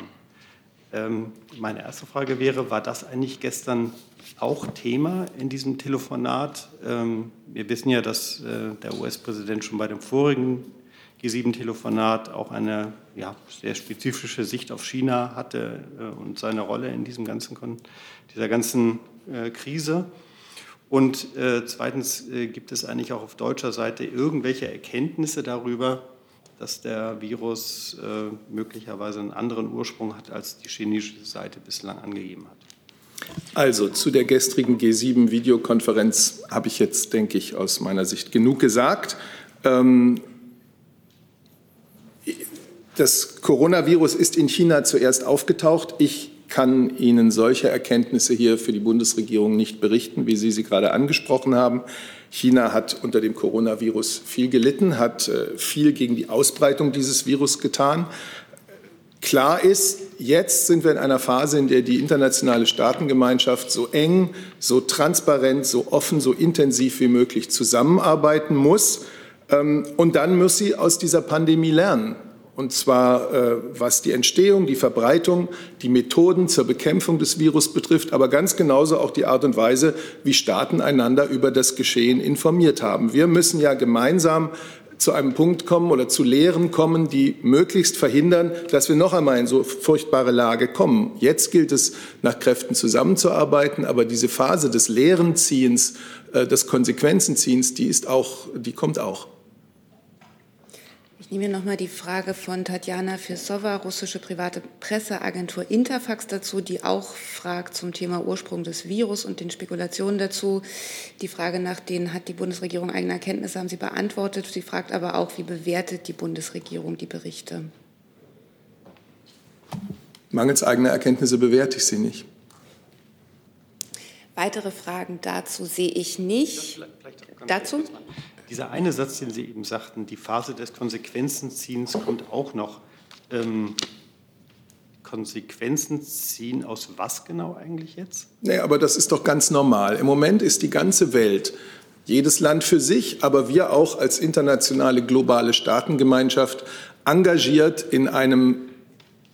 Ähm, meine erste Frage wäre, war das eigentlich gestern auch Thema in diesem Telefonat? Ähm, wir wissen ja, dass äh, der US-Präsident schon bei dem vorigen G7-Telefonat auch eine ja, sehr spezifische Sicht auf China hatte äh, und seine Rolle in diesem ganzen, dieser ganzen äh, Krise. Und äh, zweitens äh, gibt es eigentlich auch auf deutscher Seite irgendwelche Erkenntnisse darüber, dass der Virus äh, möglicherweise einen anderen Ursprung hat, als die chinesische Seite bislang angegeben hat. Also zu der gestrigen G7-Videokonferenz habe ich jetzt, denke ich, aus meiner Sicht genug gesagt. Ähm, das Coronavirus ist in China zuerst aufgetaucht. Ich kann Ihnen solche Erkenntnisse hier für die Bundesregierung nicht berichten, wie Sie sie gerade angesprochen haben. China hat unter dem Coronavirus viel gelitten, hat äh, viel gegen die Ausbreitung dieses Virus getan. Klar ist, jetzt sind wir in einer Phase, in der die internationale Staatengemeinschaft so eng, so transparent, so offen, so intensiv wie möglich zusammenarbeiten muss. Ähm, und dann muss sie aus dieser Pandemie lernen und zwar äh, was die Entstehung, die Verbreitung, die Methoden zur Bekämpfung des Virus betrifft, aber ganz genauso auch die Art und Weise, wie Staaten einander über das Geschehen informiert haben. Wir müssen ja gemeinsam zu einem Punkt kommen oder zu Lehren kommen, die möglichst verhindern, dass wir noch einmal in so furchtbare Lage kommen. Jetzt gilt es, nach Kräften zusammenzuarbeiten, aber diese Phase des Lehrenziehens, äh, des Konsequenzenziehens, die ist auch, die kommt auch. Ich nehme nochmal die Frage von Tatjana Firsova, russische private Presseagentur Interfax dazu, die auch fragt zum Thema Ursprung des Virus und den Spekulationen dazu. Die Frage nach denen hat die Bundesregierung eigene Erkenntnisse, haben Sie beantwortet. Sie fragt aber auch, wie bewertet die Bundesregierung die Berichte? Mangels eigener Erkenntnisse bewerte ich sie nicht. Weitere Fragen dazu sehe ich nicht. Dazu? Dieser eine Satz, den Sie eben sagten, die Phase des Konsequenzenziehens kommt auch noch. Ähm, Konsequenzen ziehen aus was genau eigentlich jetzt? Nee, aber das ist doch ganz normal. Im Moment ist die ganze Welt, jedes Land für sich, aber wir auch als internationale globale Staatengemeinschaft engagiert in einem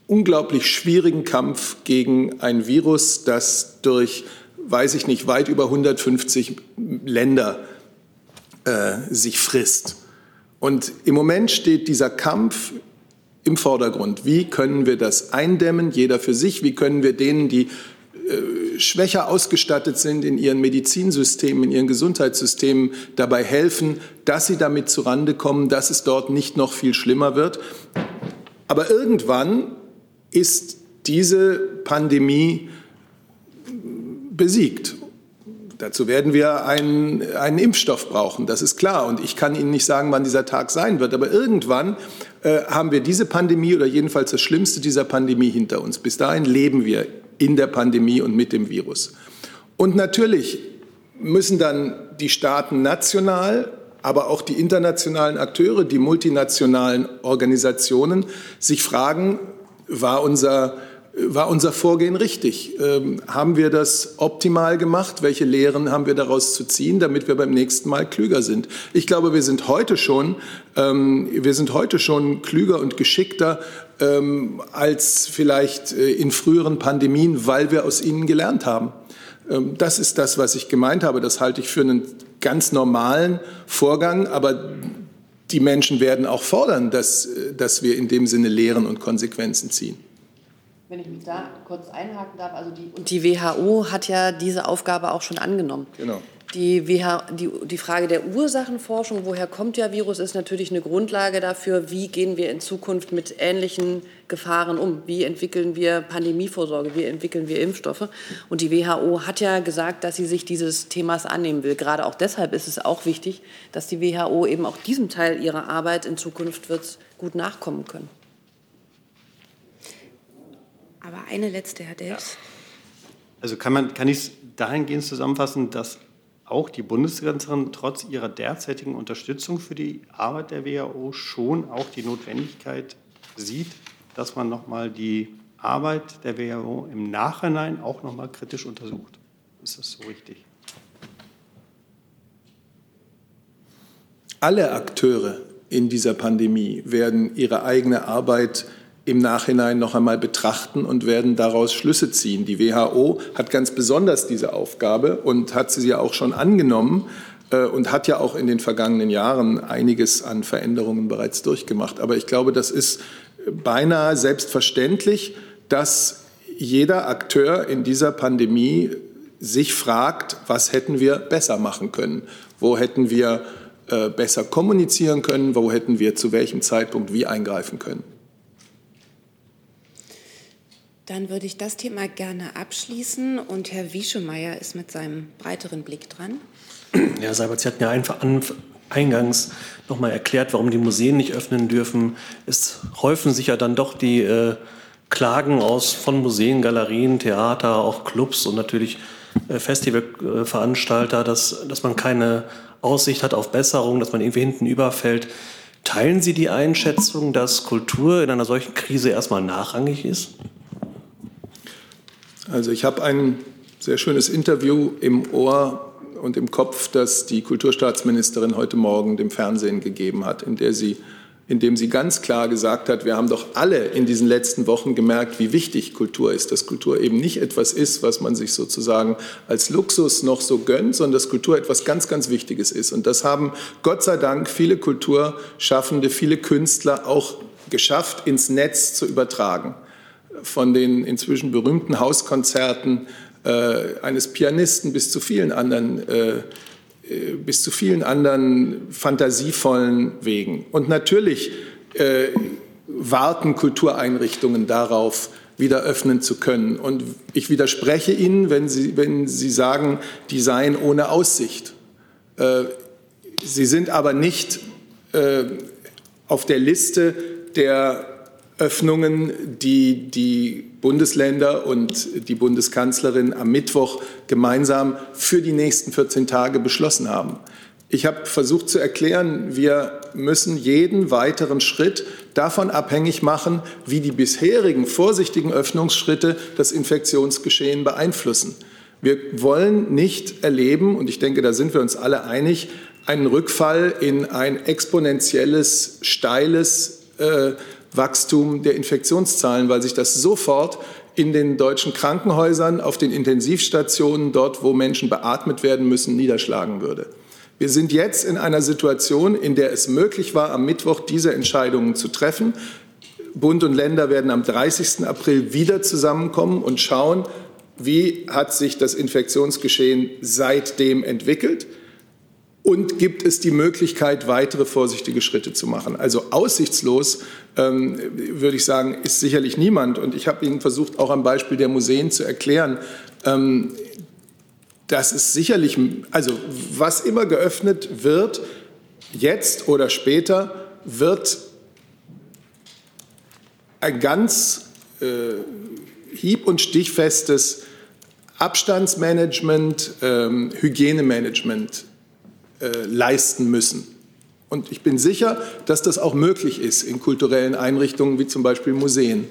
unglaublich schwierigen Kampf gegen ein Virus, das durch, weiß ich nicht, weit über 150 Länder äh, sich frisst. Und im Moment steht dieser Kampf im Vordergrund. Wie können wir das eindämmen, jeder für sich? Wie können wir denen, die äh, schwächer ausgestattet sind in ihren Medizinsystemen, in ihren Gesundheitssystemen, dabei helfen, dass sie damit zurande kommen, dass es dort nicht noch viel schlimmer wird? Aber irgendwann ist diese Pandemie besiegt. Dazu werden wir einen, einen Impfstoff brauchen, das ist klar. Und ich kann Ihnen nicht sagen, wann dieser Tag sein wird. Aber irgendwann äh, haben wir diese Pandemie oder jedenfalls das Schlimmste dieser Pandemie hinter uns. Bis dahin leben wir in der Pandemie und mit dem Virus. Und natürlich müssen dann die Staaten national, aber auch die internationalen Akteure, die multinationalen Organisationen sich fragen, war unser war unser Vorgehen richtig? Ähm, haben wir das optimal gemacht? Welche Lehren haben wir daraus zu ziehen, damit wir beim nächsten Mal klüger sind? Ich glaube, wir sind heute schon, ähm, wir sind heute schon klüger und geschickter ähm, als vielleicht äh, in früheren Pandemien, weil wir aus ihnen gelernt haben. Ähm, das ist das, was ich gemeint habe. Das halte ich für einen ganz normalen Vorgang, aber die Menschen werden auch fordern, dass, äh, dass wir in dem Sinne Lehren und Konsequenzen ziehen. Wenn ich mich da kurz einhaken darf, also die, und die WHO hat ja diese Aufgabe auch schon angenommen. Genau. Die, WHO, die, die Frage der Ursachenforschung, woher kommt der Virus, ist natürlich eine Grundlage dafür, wie gehen wir in Zukunft mit ähnlichen Gefahren um, wie entwickeln wir Pandemievorsorge, wie entwickeln wir Impfstoffe. Und die WHO hat ja gesagt, dass sie sich dieses Themas annehmen will. Gerade auch deshalb ist es auch wichtig, dass die WHO eben auch diesem Teil ihrer Arbeit in Zukunft wird gut nachkommen können. Aber eine letzte, Herr Delfs. Ja. Also kann, man, kann ich es dahingehend zusammenfassen, dass auch die Bundeskanzlerin trotz ihrer derzeitigen Unterstützung für die Arbeit der WHO schon auch die Notwendigkeit sieht, dass man nochmal die Arbeit der WHO im Nachhinein auch nochmal kritisch untersucht. Ist das so richtig? alle Akteure in dieser Pandemie werden ihre eigene Arbeit im Nachhinein noch einmal betrachten und werden daraus Schlüsse ziehen. Die WHO hat ganz besonders diese Aufgabe und hat sie ja auch schon angenommen äh, und hat ja auch in den vergangenen Jahren einiges an Veränderungen bereits durchgemacht. Aber ich glaube, das ist beinahe selbstverständlich, dass jeder Akteur in dieser Pandemie sich fragt, was hätten wir besser machen können? Wo hätten wir äh, besser kommunizieren können? Wo hätten wir zu welchem Zeitpunkt wie eingreifen können? Dann würde ich das Thema gerne abschließen und Herr Wieschemeyer ist mit seinem breiteren Blick dran. Ja, Seibert, Sie hatten ja einfach eingangs noch mal erklärt, warum die Museen nicht öffnen dürfen. Es häufen sich ja dann doch die äh, Klagen aus von Museen, Galerien, Theater, auch Clubs und natürlich äh, Festivalveranstalter, dass, dass man keine Aussicht hat auf Besserung, dass man irgendwie hinten überfällt. Teilen Sie die Einschätzung, dass Kultur in einer solchen Krise erstmal nachrangig ist? Also ich habe ein sehr schönes Interview im Ohr und im Kopf, das die Kulturstaatsministerin heute Morgen dem Fernsehen gegeben hat, in, der sie, in dem sie ganz klar gesagt hat, wir haben doch alle in diesen letzten Wochen gemerkt, wie wichtig Kultur ist, dass Kultur eben nicht etwas ist, was man sich sozusagen als Luxus noch so gönnt, sondern dass Kultur etwas ganz, ganz Wichtiges ist. Und das haben Gott sei Dank viele Kulturschaffende, viele Künstler auch geschafft, ins Netz zu übertragen von den inzwischen berühmten Hauskonzerten äh, eines Pianisten bis zu vielen anderen äh, äh, bis zu vielen anderen fantasievollen Wegen. Und natürlich äh, warten Kultureinrichtungen darauf, wieder öffnen zu können. Und ich widerspreche Ihnen, wenn Sie, wenn Sie sagen, die seien ohne Aussicht. Äh, sie sind aber nicht äh, auf der Liste der Öffnungen, die die Bundesländer und die Bundeskanzlerin am Mittwoch gemeinsam für die nächsten 14 Tage beschlossen haben. Ich habe versucht zu erklären, wir müssen jeden weiteren Schritt davon abhängig machen, wie die bisherigen vorsichtigen Öffnungsschritte das Infektionsgeschehen beeinflussen. Wir wollen nicht erleben, und ich denke, da sind wir uns alle einig, einen Rückfall in ein exponentielles, steiles äh, Wachstum der Infektionszahlen, weil sich das sofort in den deutschen Krankenhäusern, auf den Intensivstationen, dort, wo Menschen beatmet werden müssen, niederschlagen würde. Wir sind jetzt in einer Situation, in der es möglich war, am Mittwoch diese Entscheidungen zu treffen. Bund und Länder werden am 30. April wieder zusammenkommen und schauen, wie hat sich das Infektionsgeschehen seitdem entwickelt und gibt es die Möglichkeit, weitere vorsichtige Schritte zu machen. Also aussichtslos, ähm, würde ich sagen, ist sicherlich niemand. Und ich habe Ihnen versucht, auch am Beispiel der Museen zu erklären, ähm, dass es sicherlich, also was immer geöffnet wird, jetzt oder später, wird ein ganz äh, hieb- und stichfestes Abstandsmanagement, ähm, Hygienemanagement äh, leisten müssen. Und ich bin sicher, dass das auch möglich ist in kulturellen Einrichtungen wie zum Beispiel Museen.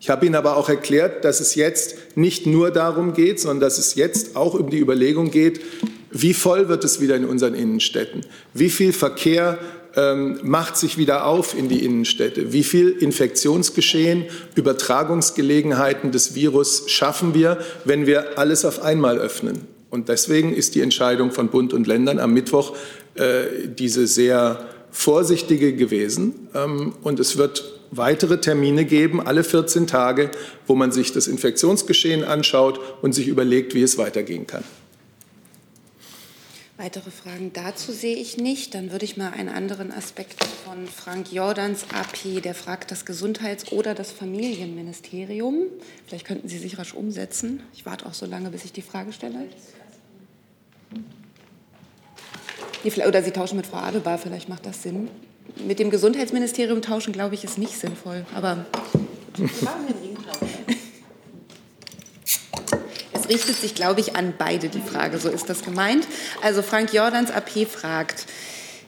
Ich habe Ihnen aber auch erklärt, dass es jetzt nicht nur darum geht, sondern dass es jetzt auch um die Überlegung geht, wie voll wird es wieder in unseren Innenstädten? Wie viel Verkehr ähm, macht sich wieder auf in die Innenstädte? Wie viel Infektionsgeschehen, Übertragungsgelegenheiten des Virus schaffen wir, wenn wir alles auf einmal öffnen? Und deswegen ist die Entscheidung von Bund und Ländern am Mittwoch äh, diese sehr vorsichtige gewesen. Ähm, und es wird weitere Termine geben, alle 14 Tage, wo man sich das Infektionsgeschehen anschaut und sich überlegt, wie es weitergehen kann. Weitere Fragen dazu sehe ich nicht. Dann würde ich mal einen anderen Aspekt von Frank Jordans AP, der fragt das Gesundheits- oder das Familienministerium. Vielleicht könnten Sie sich rasch umsetzen. Ich warte auch so lange, bis ich die Frage stelle. Oder Sie tauschen mit Frau Adebar, vielleicht macht das Sinn. Mit dem Gesundheitsministerium tauschen, glaube ich, ist nicht sinnvoll. Aber es richtet sich, glaube ich, an beide die Frage. So ist das gemeint. Also Frank Jordans AP fragt,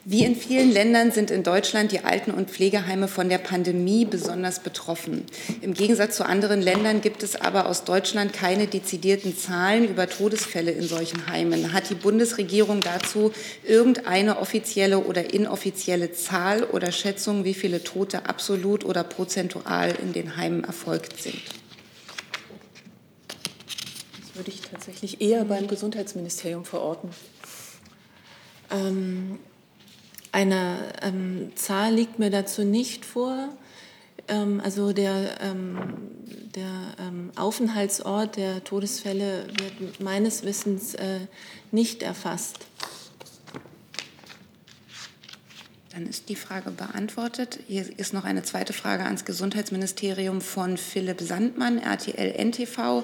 Wie in vielen Ländern sind in Deutschland die Alten- und Pflegeheime von der Pandemie besonders betroffen. Im Gegensatz zu anderen Ländern gibt es aber aus Deutschland keine dezidierten Zahlen über Todesfälle in solchen Heimen. Hat die Bundesregierung dazu irgendeine offizielle oder inoffizielle Zahl oder Schätzung, wie viele Tote absolut oder prozentual in den Heimen erfolgt sind? Das würde ich tatsächlich eher beim Gesundheitsministerium verorten. Ähm, eine ähm, Zahl liegt mir dazu nicht vor. Ähm, also der, ähm, der ähm, Aufenthaltsort der Todesfälle wird meines Wissens äh, nicht erfasst. Dann ist die Frage beantwortet. Hier ist noch eine zweite Frage ans Gesundheitsministerium von Philipp Sandmann, RTL NTV.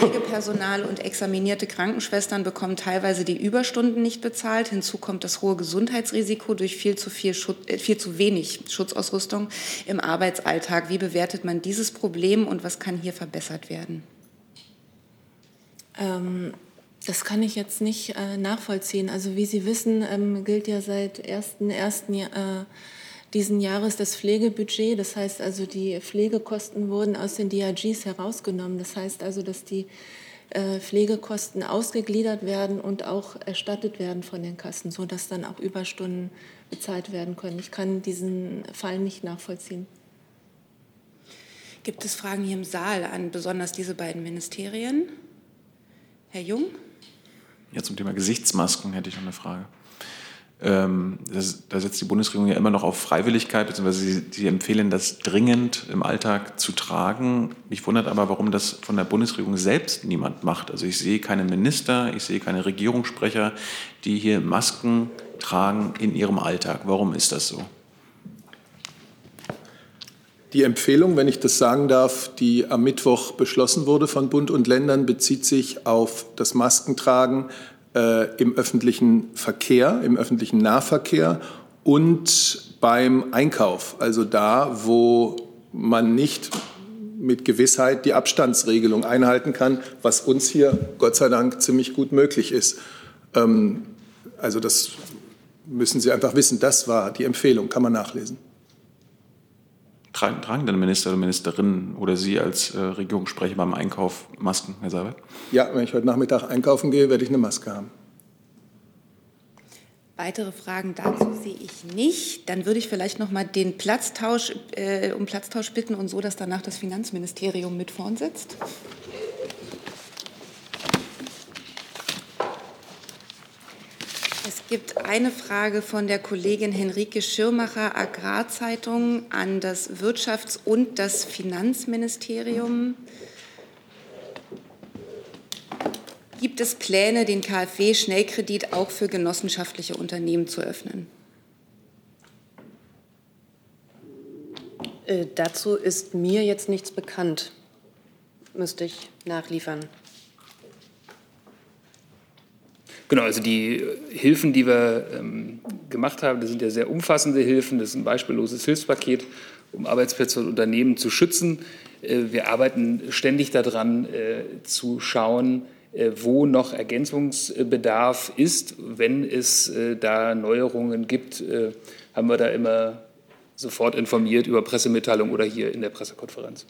Pflegepersonal und examinierte Krankenschwestern bekommen teilweise die Überstunden nicht bezahlt. Hinzu kommt das hohe Gesundheitsrisiko durch viel zu, viel Schutz, äh, viel zu wenig Schutzausrüstung im Arbeitsalltag. Wie bewertet man dieses Problem und was kann hier verbessert werden? Ähm, das kann ich jetzt nicht äh, nachvollziehen. Also wie Sie wissen, ähm, gilt ja seit 1.1. Äh, diesen Jahres das Pflegebudget. Das heißt also, die Pflegekosten wurden aus den DRGs herausgenommen. Das heißt also, dass die äh, Pflegekosten ausgegliedert werden und auch erstattet werden von den Kassen, sodass dann auch Überstunden bezahlt werden können. Ich kann diesen Fall nicht nachvollziehen. Gibt es Fragen hier im Saal an besonders diese beiden Ministerien? Herr Jung? Ja, zum Thema Gesichtsmasken hätte ich noch eine Frage. Ähm, das, da setzt die Bundesregierung ja immer noch auf Freiwilligkeit, beziehungsweise sie, sie, empfehlen das dringend im Alltag zu tragen. Mich wundert aber, warum das von der Bundesregierung selbst niemand macht. Also ich sehe keine Minister, ich sehe keine Regierungssprecher, die hier Masken tragen in ihrem Alltag. Warum ist das so? Die Empfehlung, wenn ich das sagen darf, die am Mittwoch beschlossen wurde von Bund und Ländern, bezieht sich auf das Maskentragen äh, im öffentlichen Verkehr, im öffentlichen Nahverkehr und beim Einkauf, also da, wo man nicht mit Gewissheit die Abstandsregelung einhalten kann, was uns hier Gott sei Dank ziemlich gut möglich ist. Ähm, also das müssen Sie einfach wissen, das war die Empfehlung, kann man nachlesen. Tragen, denn Minister oder Ministerinnen oder Sie als äh, Regierungssprecher beim Einkauf Masken, Herr Seibert? Ja, wenn ich heute Nachmittag einkaufen gehe, werde ich eine Maske haben. Weitere Fragen dazu sehe ich nicht. Dann würde ich vielleicht noch mal den Platztausch, äh, um Platztausch bitten und so, dass danach das Finanzministerium mit vorn sitzt. Es gibt eine Frage von der Kollegin Henrike Schirmacher, Agrarzeitung, an das Wirtschafts- und das Finanzministerium. Gibt es Pläne, den KfW-Schnellkredit auch für genossenschaftliche Unternehmen zu öffnen? Äh, dazu ist mir jetzt nichts bekannt. Müsste ich nachliefern. Genau, also die Hilfen, die wir ähm, gemacht haben, das sind ja sehr umfassende Hilfen. Das ist ein beispielloses Hilfspaket, um Arbeitsplätze und Unternehmen zu schützen. Äh, wir arbeiten ständig daran, äh, zu schauen, äh, wo noch Ergänzungsbedarf ist. Wenn es äh, da Neuerungen gibt, äh, haben wir da immer sofort informiert über Pressemitteilung oder hier in der Pressekonferenz.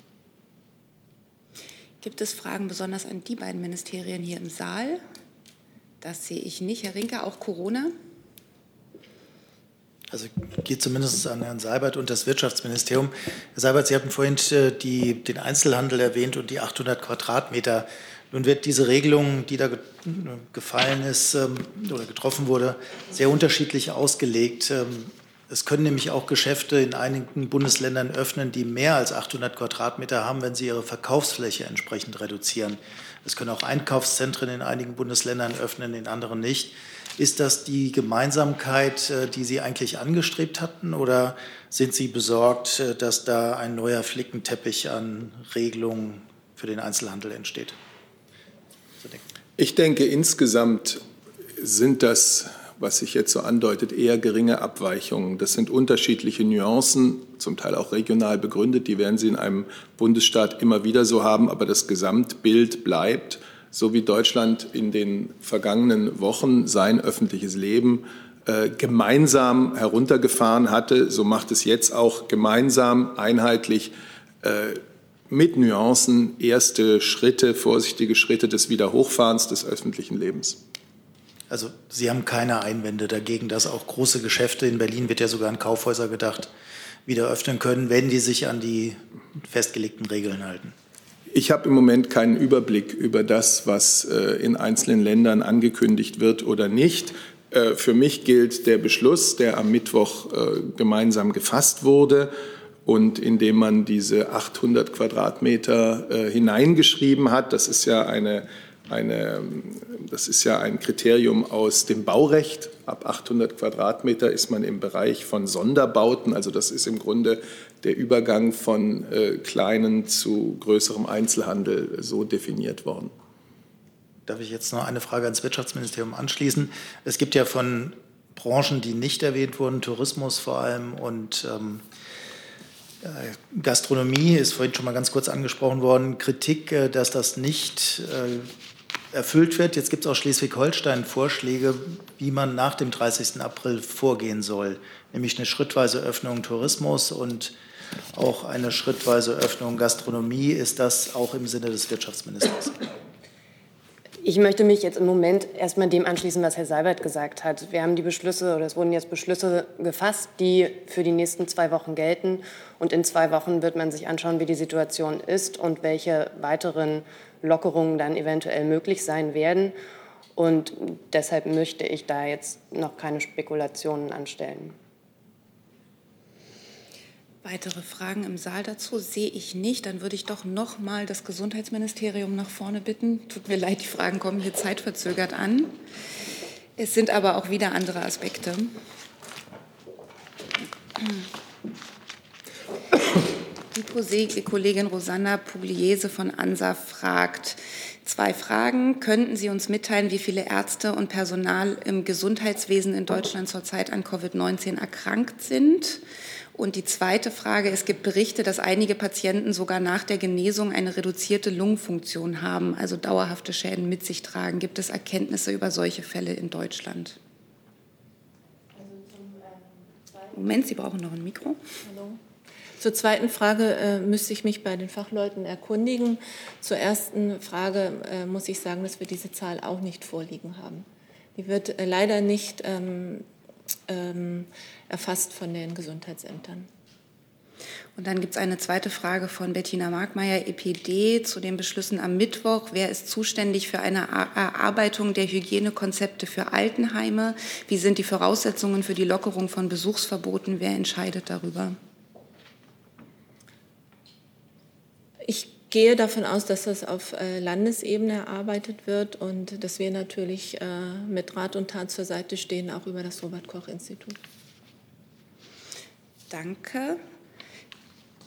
Gibt es Fragen besonders an die beiden Ministerien hier im Saal? Das sehe ich nicht. Herr Rinke, auch Corona? Also geht zumindest an Herrn Seibert und das Wirtschaftsministerium. Herr Seibert, Sie hatten vorhin die, den Einzelhandel erwähnt und die 800 Quadratmeter. Nun wird diese Regelung, die da gefallen ist ähm, oder getroffen wurde, sehr unterschiedlich ausgelegt. Ähm, es können nämlich auch Geschäfte in einigen Bundesländern öffnen, die mehr als 800 Quadratmeter haben, wenn sie ihre Verkaufsfläche entsprechend reduzieren. Es können auch Einkaufszentren in einigen Bundesländern öffnen, in anderen nicht. Ist das die Gemeinsamkeit, äh, die Sie eigentlich angestrebt hatten, oder sind Sie besorgt, äh, dass da ein neuer Flickenteppich an Regelungen für den Einzelhandel entsteht? Ich denke, insgesamt sind das, was sich jetzt so andeutet, eher geringe Abweichungen. Das sind unterschiedliche Nuancen, zum Teil auch regional begründet. Die werden Sie in einem Bundesstaat immer wieder so haben, aber das Gesamtbild bleibt, so wie Deutschland in den vergangenen Wochen sein öffentliches Leben äh, gemeinsam heruntergefahren hatte. So macht es jetzt auch gemeinsam, einheitlich äh, mit Nuancen erste Schritte, vorsichtige Schritte des Wiederhochfahrens des öffentlichen Lebens. Also Sie haben keine Einwände dagegen, dass auch große Geschäfte in Berlin, wird ja sogar an Kaufhäuser gedacht, wieder öffnen können, wenn die sich an die festgelegten Regeln halten. Ich habe im Moment keinen Überblick über das, was äh, in einzelnen Ländern angekündigt wird oder nicht. Äh, für mich gilt der Beschluss, der am Mittwoch äh, gemeinsam gefasst wurde und indem man diese 800 Quadratmeter hineingeschrieben hat. Das ist ja eine, eine, das ist ja ein Kriterium aus dem Baurecht. Ab 800 Quadratmeter ist man im Bereich von Sonderbauten. Also das ist im Grunde der Übergang von äh, kleinen zu größerem Einzelhandel so definiert worden. Darf ich jetzt noch eine Frage ans Wirtschaftsministerium anschließen? Es gibt ja von Branchen, die nicht erwähnt wurden, Tourismus vor allem und ähm, äh, Gastronomie ist vorhin schon mal ganz kurz angesprochen worden, Kritik, äh, dass das nicht äh, erfüllt wird. Jetzt gibt es auch Schleswig-Holstein Vorschläge, wie man nach dem 30. April vorgehen soll, nämlich eine schrittweise Öffnung Tourismus und auch eine schrittweise Öffnung Gastronomie. Ist das auch im Sinne des Wirtschaftsministers? Ich möchte mich jetzt im Moment erstmal dem anschließen, was Herr Seibert gesagt hat. Wir haben die Beschlüsse oder es wurden jetzt Beschlüsse gefasst, die für die nächsten zwei Wochen gelten. Und in zwei Wochen wird man sich anschauen, wie die Situation ist und welche weiteren Lockerungen dann eventuell möglich sein werden. Und deshalb möchte ich da jetzt noch keine Spekulationen anstellen. Weitere Fragen im Saal dazu sehe ich nicht. Dann würde ich doch noch mal das Gesundheitsministerium nach vorne bitten. Tut mir leid, die Fragen kommen hier zeitverzögert an. Es sind aber auch wieder andere Aspekte. Die Kollegin Rosanna Pugliese von ANSA fragt, Zwei Fragen. Könnten Sie uns mitteilen, wie viele Ärzte und Personal im Gesundheitswesen in Deutschland zurzeit an Covid-19 erkrankt sind? Und die zweite Frage, es gibt Berichte, dass einige Patienten sogar nach der Genesung eine reduzierte Lungenfunktion haben, also dauerhafte Schäden mit sich tragen. Gibt es Erkenntnisse über solche Fälle in Deutschland? Moment, Sie brauchen noch ein Mikro. Hallo. Zur zweiten Frage äh, müsste ich mich bei den Fachleuten erkundigen. Zur ersten Frage äh, muss ich sagen, dass wir diese Zahl auch nicht vorliegen haben. Die wird äh, leider nicht ähm, ähm, erfasst von den Gesundheitsämtern. Und dann gibt es eine zweite Frage von Bettina Markmeier, EPD, zu den Beschlüssen am Mittwoch. Wer ist zuständig für eine Erarbeitung der Hygienekonzepte für Altenheime? Wie sind die Voraussetzungen für die Lockerung von Besuchsverboten? Wer entscheidet darüber? Ich gehe davon aus, dass das auf äh, Landesebene erarbeitet wird und dass wir natürlich äh, mit Rat und Tat zur Seite stehen, auch über das Robert Koch Institut. Danke.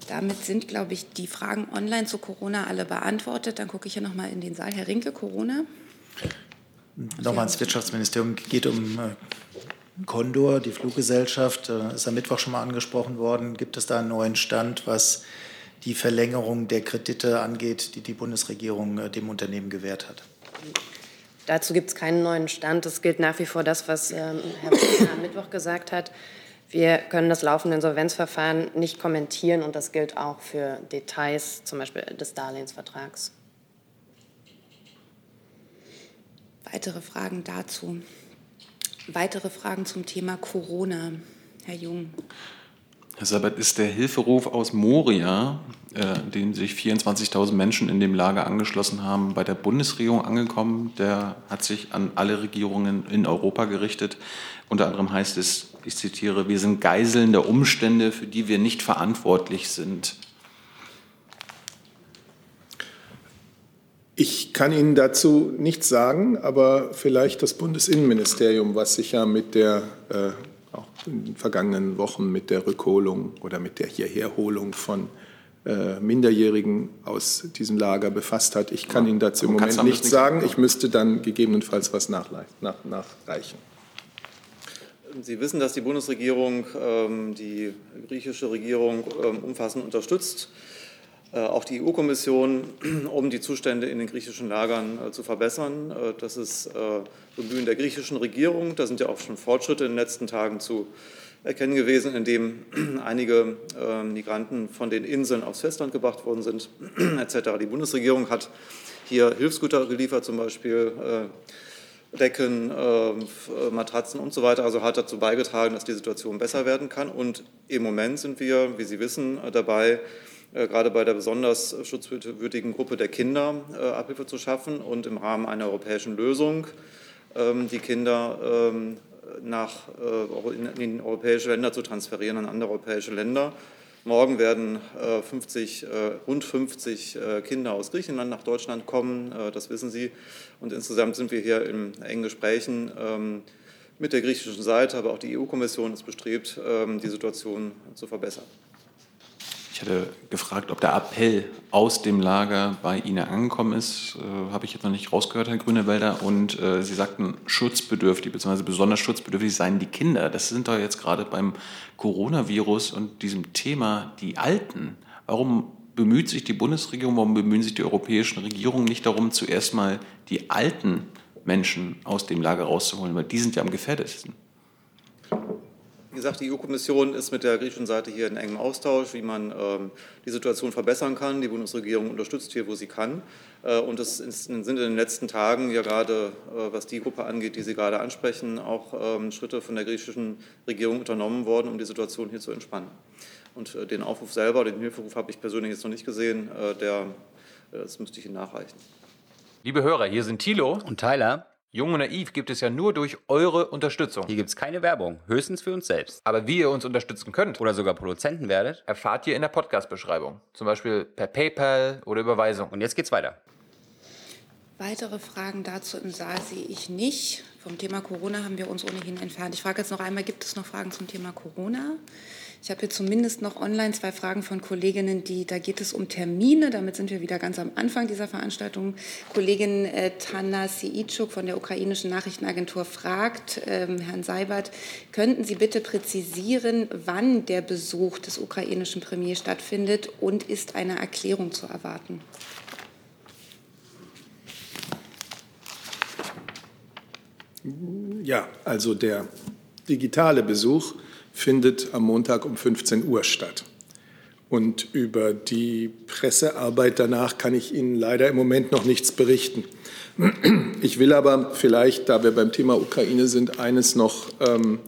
Damit sind, glaube ich, die Fragen online zu Corona alle beantwortet. Dann gucke ich hier nochmal in den Saal. Herr Rinke, Corona. Nochmal ins Wirtschaftsministerium. geht um äh, Condor, die Fluggesellschaft. Ist am Mittwoch schon mal angesprochen worden. Gibt es da einen neuen Stand, was die Verlängerung der Kredite angeht, die die Bundesregierung äh, dem Unternehmen gewährt hat? Dazu gibt es keinen neuen Stand. Es gilt nach wie vor das, was ähm, Herr Wagner am Mittwoch gesagt hat. Wir können das laufende Insolvenzverfahren nicht kommentieren und das gilt auch für Details, zum Beispiel des Darlehensvertrags. Weitere Fragen dazu? Weitere Fragen zum Thema Corona? Herr Jung. Herr Sabat, ist der Hilferuf aus Moria, äh, dem sich 24.000 Menschen in dem Lager angeschlossen haben, bei der Bundesregierung angekommen? Der hat sich an alle Regierungen in Europa gerichtet. Unter anderem heißt es, ich zitiere, wir sind Geiseln der Umstände, für die wir nicht verantwortlich sind. Ich kann Ihnen dazu nichts sagen, aber vielleicht das Bundesinnenministerium, was sich ja mit der äh, in den vergangenen Wochen mit der Rückholung oder mit der Hierherholung von äh, Minderjährigen aus diesem Lager befasst hat. Ich kann Ihnen dazu im Moment nichts sagen. Ich müsste dann gegebenenfalls was nachreichen. Sie wissen, dass die Bundesregierung ähm, die griechische Regierung ähm, umfassend unterstützt. Äh, auch die EU-Kommission, um die Zustände in den griechischen Lagern äh, zu verbessern. Äh, das ist Bemühen der griechischen Regierung. Da sind ja auch schon Fortschritte in den letzten Tagen zu erkennen gewesen, indem einige Migranten von den Inseln aufs Festland gebracht worden sind, etc. Die Bundesregierung hat hier Hilfsgüter geliefert, zum Beispiel Decken, Matratzen und so weiter. Also hat dazu beigetragen, dass die Situation besser werden kann. Und im Moment sind wir, wie Sie wissen, dabei, gerade bei der besonders schutzwürdigen Gruppe der Kinder äh, Abhilfe zu schaffen und im Rahmen einer europäischen Lösung ähm, die Kinder ähm, nach, äh, in europäische Länder zu transferieren, an andere europäische Länder. Morgen werden 50, rund 50 Kinder aus Griechenland nach Deutschland kommen, das wissen Sie. Und insgesamt sind wir hier in engen Gesprächen ähm, mit der griechischen Seite, aber auch die EU-Kommission ist bestrebt, die Situation zu verbessern. Ich hatte gefragt, ob der Appell aus dem Lager bei Ihnen angekommen ist. Äh, Habe ich jetzt noch nicht rausgehört, Herr Grünewälder. Und äh, Sie sagten, schutzbedürftig bzw. besonders schutzbedürftig seien die Kinder. Das sind doch jetzt gerade beim Coronavirus und diesem Thema die Alten. Warum bemüht sich die Bundesregierung, warum bemühen sich die europäischen Regierungen nicht darum, zuerst mal die alten Menschen aus dem Lager rauszuholen? Weil die sind ja am gefährdetesten. Wie gesagt, die EU-Kommission ist mit der griechischen Seite hier in engem Austausch, wie man ähm, die Situation verbessern kann. Die Bundesregierung unterstützt hier, wo sie kann. Äh, und es sind in den letzten Tagen ja gerade, äh, was die Gruppe angeht, die Sie gerade ansprechen, auch ähm, Schritte von der griechischen Regierung unternommen worden, um die Situation hier zu entspannen. Und äh, den Aufruf selber, den Hilferuf habe ich persönlich jetzt noch nicht gesehen. Äh, der, äh, das müsste ich Ihnen nachreichen. Liebe Hörer, hier sind Thilo und Tyler. Jung und Naiv gibt es ja nur durch eure Unterstützung. Hier gibt es keine Werbung, höchstens für uns selbst. Aber wie ihr uns unterstützen könnt oder sogar Produzenten werdet, erfahrt ihr in der Podcast-Beschreibung. Zum Beispiel per PayPal oder Überweisung. Und jetzt geht's weiter. Weitere Fragen dazu im Saal sehe ich nicht. Vom Thema Corona haben wir uns ohnehin entfernt. Ich frage jetzt noch einmal, gibt es noch Fragen zum Thema Corona? Ich habe hier zumindest noch online zwei Fragen von Kolleginnen, die, da geht es um Termine. Damit sind wir wieder ganz am Anfang dieser Veranstaltung. Kollegin äh, Tana Siitschuk von der ukrainischen Nachrichtenagentur fragt ähm, Herrn Seibert, könnten Sie bitte präzisieren, wann der Besuch des ukrainischen Premiers stattfindet und ist eine Erklärung zu erwarten? Ja, also der digitale Besuch findet am Montag um 15 Uhr statt. Und über die Pressearbeit danach kann ich Ihnen leider im Moment noch nichts berichten. Ich will aber vielleicht, da wir beim Thema Ukraine sind, eines noch ähm,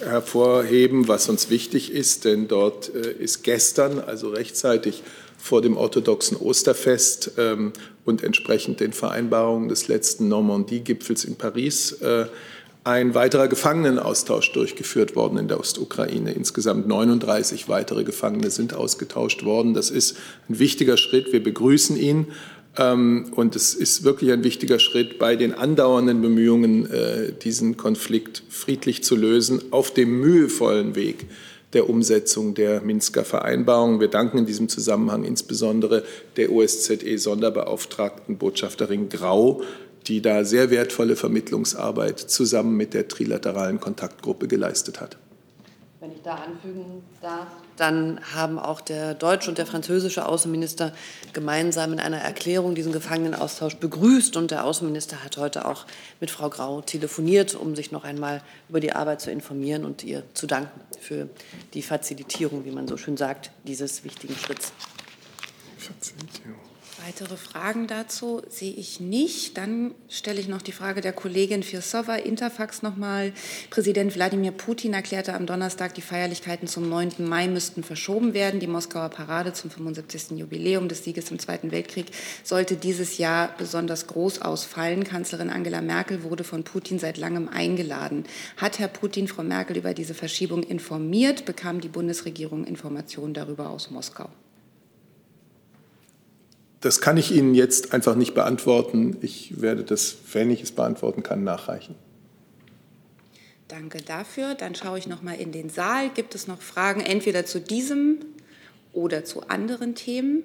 hervorheben, was uns wichtig ist, denn dort äh, ist gestern, also rechtzeitig vor dem orthodoxen Osterfest ähm, und entsprechend den Vereinbarungen des letzten Normandie-Gipfels in Paris, äh, ein weiterer Gefangenenaustausch durchgeführt worden in der Ostukraine. Insgesamt 39 weitere Gefangene sind ausgetauscht worden. Das ist ein wichtiger Schritt. Wir begrüßen ihn. Ähm, und es ist wirklich ein wichtiger Schritt bei den andauernden Bemühungen, äh, diesen Konflikt friedlich zu lösen, auf dem mühevollen Weg der Umsetzung der Minsker Vereinbarung. Wir danken in diesem Zusammenhang insbesondere der OSZE-Sonderbeauftragten Botschafterin Grau, die da sehr wertvolle Vermittlungsarbeit zusammen mit der trilateralen Kontaktgruppe geleistet hat. Wenn ich da anfügen darf, dann haben auch der deutsche und der französische Außenminister gemeinsam in einer Erklärung diesen Gefangenenaustausch begrüßt. Und der Außenminister hat heute auch mit Frau Grau telefoniert, um sich noch einmal über die Arbeit zu informieren und ihr zu danken für die Fazilitierung, wie man so schön sagt, dieses wichtigen Schritts. Fazilitierung. Weitere Fragen dazu sehe ich nicht. Dann stelle ich noch die Frage der Kollegin Firsova, Interfax nochmal. Präsident Wladimir Putin erklärte am Donnerstag, die Feierlichkeiten zum 9. Mai müssten verschoben werden. Die Moskauer Parade zum 75. Jubiläum des Sieges im Zweiten Weltkrieg sollte dieses Jahr besonders groß ausfallen. Kanzlerin Angela Merkel wurde von Putin seit langem eingeladen. Hat Herr Putin Frau Merkel über diese Verschiebung informiert? Bekam die Bundesregierung Informationen darüber aus Moskau? Das kann ich Ihnen jetzt einfach nicht beantworten. Ich werde das, wenn ich es beantworten kann, nachreichen. Danke dafür. Dann schaue ich noch mal in den Saal. Gibt es noch Fragen entweder zu diesem oder zu anderen Themen?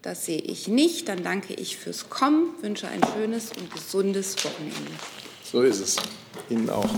Das sehe ich nicht. Dann danke ich fürs Kommen, wünsche ein schönes und gesundes Wochenende. So ist es. Ihnen auch.